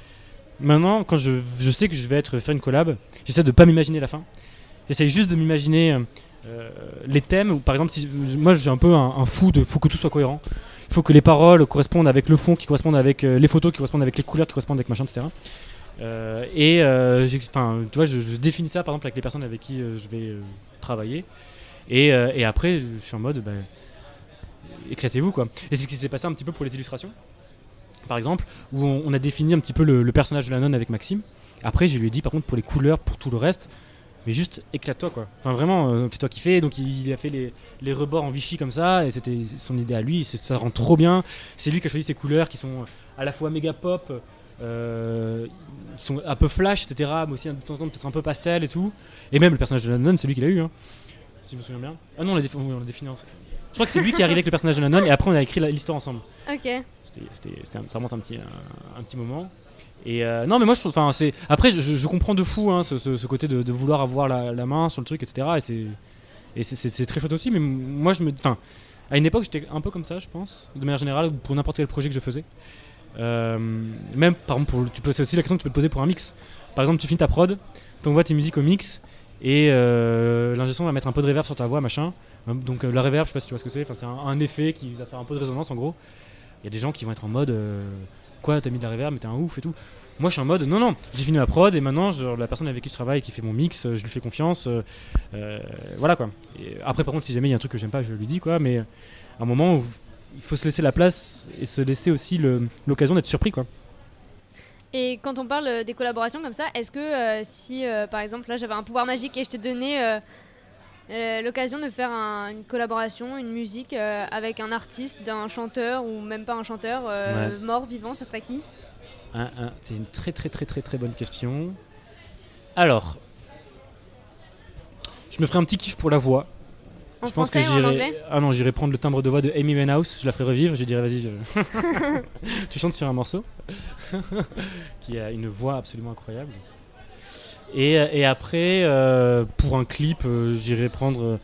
maintenant quand je, sais que je vais être faire une collab, j'essaie de pas m'imaginer la fin. J'essaie juste de m'imaginer euh, euh, les thèmes. Ou par exemple, moi suis un peu un, un fou de, faut que tout soit cohérent. Il faut que les paroles correspondent avec le fond, qui correspondent avec euh, les photos, qui correspondent avec les couleurs, qui correspondent avec machin, etc. Euh, et euh, tu vois, je, définis ça par exemple avec les personnes avec qui euh, je vais travailler. Et, après, je suis en mode, bah, éclatez-vous quoi. Et c'est ce qui s'est passé un petit peu pour les illustrations, par exemple, où on, on a défini un petit peu le, le personnage de la nonne avec Maxime. Après, je lui ai dit par contre pour les couleurs, pour tout le reste, mais juste éclate-toi quoi. Enfin vraiment, euh, fais-toi kiffer. Donc il, il a fait les, les rebords en Vichy comme ça, et c'était son idée à lui. Ça rend trop bien. C'est lui qui a choisi ces couleurs qui sont à la fois méga pop, euh, qui sont un peu flash, etc. Mais aussi de temps en temps peut-être un peu pastel et tout. Et même le personnage de la nonne, c'est lui qui l'a eu. hein, si je me souviens bien. Ah non, on l'a oui, défini ensemble. Je crois que c'est lui qui est arrivé avec le personnage de la nonne, et après on a écrit l'histoire ensemble. Ok. C'était, ça remonte un petit, un, un petit moment. Et euh, non, mais moi je. Après, je, comprends de fou hein, ce, côté de, vouloir avoir la, main sur le truc, etc. Et c'est. Très chouette aussi, mais moi je me. Enfin, à une époque j'étais un peu comme ça, je pense, de manière générale, pour n'importe quel projet que je faisais. Euh, même, par exemple, tu peux, c'est aussi la question que tu peux te poser pour un mix. Par exemple, tu finis ta prod, t'envoies tes musiques au mix, et euh, va mettre un peu de reverb sur ta voix, machin. Donc euh, la reverb, je sais pas si tu vois ce que c'est, enfin, c'est un, un effet qui va faire un peu de résonance en gros. Il y a des gens qui vont être en mode euh, quoi t'as mis de la reverb mais t'es un ouf et tout. Moi je suis en mode non non j'ai fini ma prod et maintenant genre, la personne avec qui je travaille qui fait mon mix euh, je lui fais confiance euh, euh, voilà quoi. Et après par contre si jamais il y a un truc que j'aime pas je lui dis quoi mais à un moment où il faut se laisser la place et se laisser aussi l'occasion d'être surpris quoi. Et quand on parle des collaborations comme ça, est-ce que euh, si euh, par exemple là j'avais un pouvoir magique et je te donnais l'occasion de faire un- une collaboration, une musique avec un artiste, d'un chanteur ou même pas un chanteur, mort, vivant, ça serait qui? C'est une très très très très très bonne question. Alors, je me ferai un petit kiff pour la voix. En je pense que j'irai. Ah non, j'irai prendre le timbre de voix de Amy Winehouse. Je la ferai revivre. Je dirais vas-y, je- tu chantes sur un morceau qui a une voix absolument incroyable. Et, et après, euh, pour un clip, euh, j'irai prendre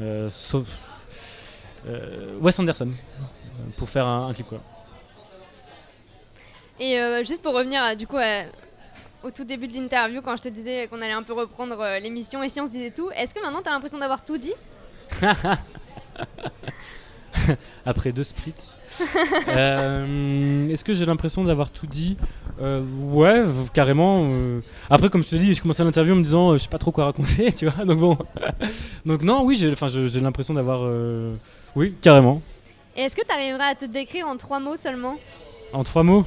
euh, sauf, euh, Wes Anderson pour faire un, un clip quoi. Et euh, juste pour revenir à, du coup à- au tout début de l'interview, quand je te disais qu'on allait un peu reprendre euh, l'émission et si on se disait tout, est-ce que maintenant tu as l'impression d'avoir tout dit? Après deux spritz. Euh, Est-ce que j'ai l'impression d'avoir tout dit? Euh, Ouais, carrément. euh. Après, comme je te dis, je commençais l'interview en me disant, euh, je sais pas trop quoi raconter, tu vois. Donc bon. Donc non, oui, j'ai, j'ai l'impression d'avoir, euh, oui, carrément. Et est-ce que tu arriverais à te décrire en trois mots seulement? En trois mots?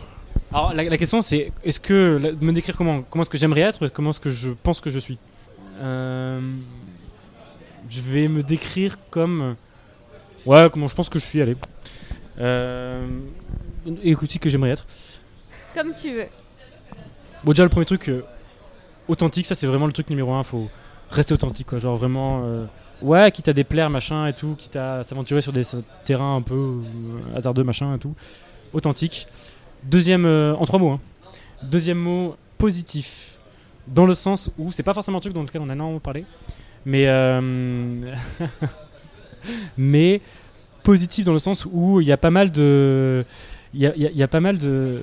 Alors la, la question c'est, est-ce que la- me décrire comment Comment est-ce que j'aimerais être Comment est-ce que je pense que je suis Euh, Je vais me décrire comme Ouais, comment je pense que je suis, allez. Euh, écoutique que j'aimerais être. Comme tu veux. Bon, déjà, le premier truc, euh, authentique, ça c'est vraiment le truc numéro un. Faut rester authentique, quoi. Genre vraiment. euh, ouais, quitte à déplaire, machin et tout, quitte à s'aventurer sur des terrains un peu hasardeux, machin et tout. Authentique. Deuxième, euh, en trois mots, hein. Deuxième mot, positif. Dans le sens où, c'est pas forcément un truc dans lequel on a énormément parlé, mais. euh, mais positif dans le sens où il y a pas mal de. Il y y y a pas mal de.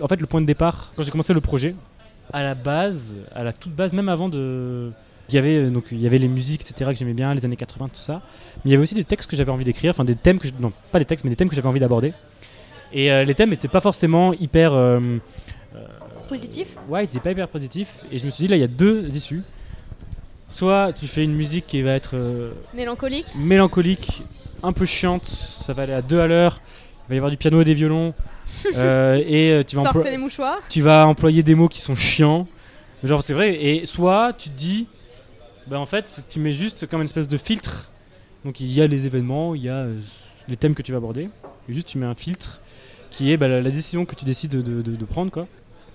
en fait, le point de départ, quand j'ai commencé le projet, à la base, à la toute base, même avant de. Il y avait, donc, il y avait les musiques, etc., que j'aimais bien, les années 80, tout ça. Mais il y avait aussi des textes que j'avais envie d'écrire, enfin des thèmes que Non, pas des textes, mais des thèmes que j'avais envie d'aborder. Et euh, les thèmes n'étaient pas forcément hyper. euh, Positif Ouais, ils étaient pas hyper positifs. Et je me suis dit, là, il y a deux issues. Soit tu fais une musique qui va être euh, Mélancolique mélancolique, un peu chiante, ça va aller à deux à l'heure. Il va y avoir du piano et des violons. euh, et euh, tu, vas les mouchoirs tu vas employer des mots qui sont chiants. Genre, c'est vrai. Et soit tu te dis, bah en fait, tu mets juste comme une espèce de filtre. Donc il y a les événements, il y a euh, les thèmes que tu vas aborder. Et juste tu mets un filtre qui est bah, la, décision que tu décides de, prendre, quoi.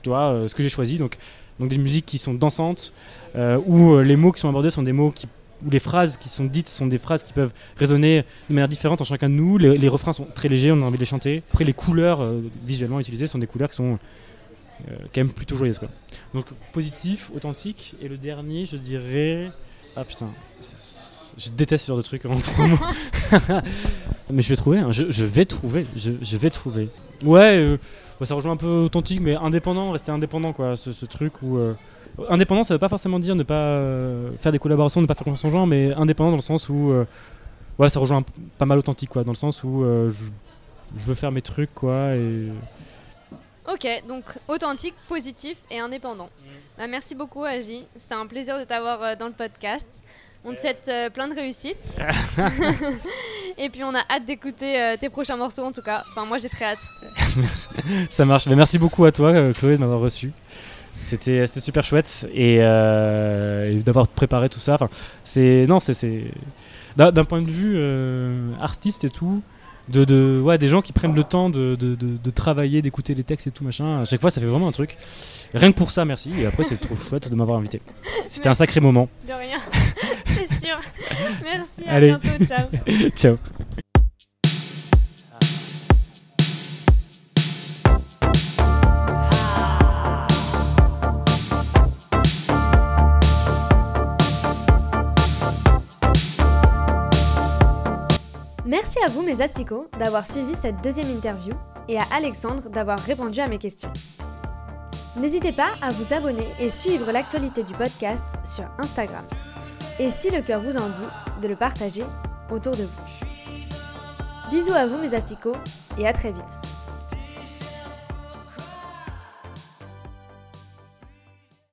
Tu vois, euh, ce que j'ai choisi. Donc, donc des musiques qui sont dansantes, euh, où euh, les mots qui sont abordés sont des mots qui où les phrases qui sont dites sont des phrases qui peuvent résonner de manière différente en chacun de nous. Les, les refrains sont très légers, on a envie de les chanter. Après, les couleurs euh, visuellement utilisées sont des couleurs qui sont quand même plutôt joyeuses. Quoi. Donc positif, authentique. Et le dernier, je dirais. Ah putain, je déteste ce genre de trucs en trois mots. mais je vais trouver, hein, je, je vais trouver, je, je vais trouver. Ouais, euh, bah, ça rejoint un peu authentique, mais indépendant, rester indépendant, quoi. Ce, ce truc où. euh, Indépendant, ça veut pas forcément dire ne pas euh, faire des collaborations, ne pas faire confiance en gens, mais indépendant dans le sens où. ouais, ça rejoint un pas mal authentique, quoi. Dans le sens où euh, je, je veux faire mes trucs, quoi. Et. Ok, donc authentique, positif et indépendant. Bah, merci beaucoup, Agi. C'était un plaisir de t'avoir euh, dans le podcast. On te souhaite euh, plein de réussite. et puis on a hâte d'écouter euh, tes prochains morceaux en tout cas. Enfin, moi j'ai très hâte. Ça marche. Mais merci beaucoup à toi, Chloé, de m'avoir reçu. C'était super chouette et, et d'avoir préparé tout ça. Enfin, c'est non, c'est d'un point de vue artiste et tout. De, de ouais des gens qui prennent le temps de, de, de- travailler d'écouter les textes et tout machin. À chaque fois ça fait vraiment un truc. Rien que pour ça merci. Et après c'est trop chouette de m'avoir invité. C'était un sacré moment. De rien, c'est sûr. Merci, à Allez. bientôt, ciao. ciao Merci à vous, mes asticots, d'avoir suivi cette deuxième interview et à Alexandre d'avoir répondu à mes questions. N'hésitez pas à vous abonner et suivre l'actualité du podcast sur Instagram. Et si le cœur vous en dit, de le partager autour de vous. Bisous à vous, mes asticots, et à très vite.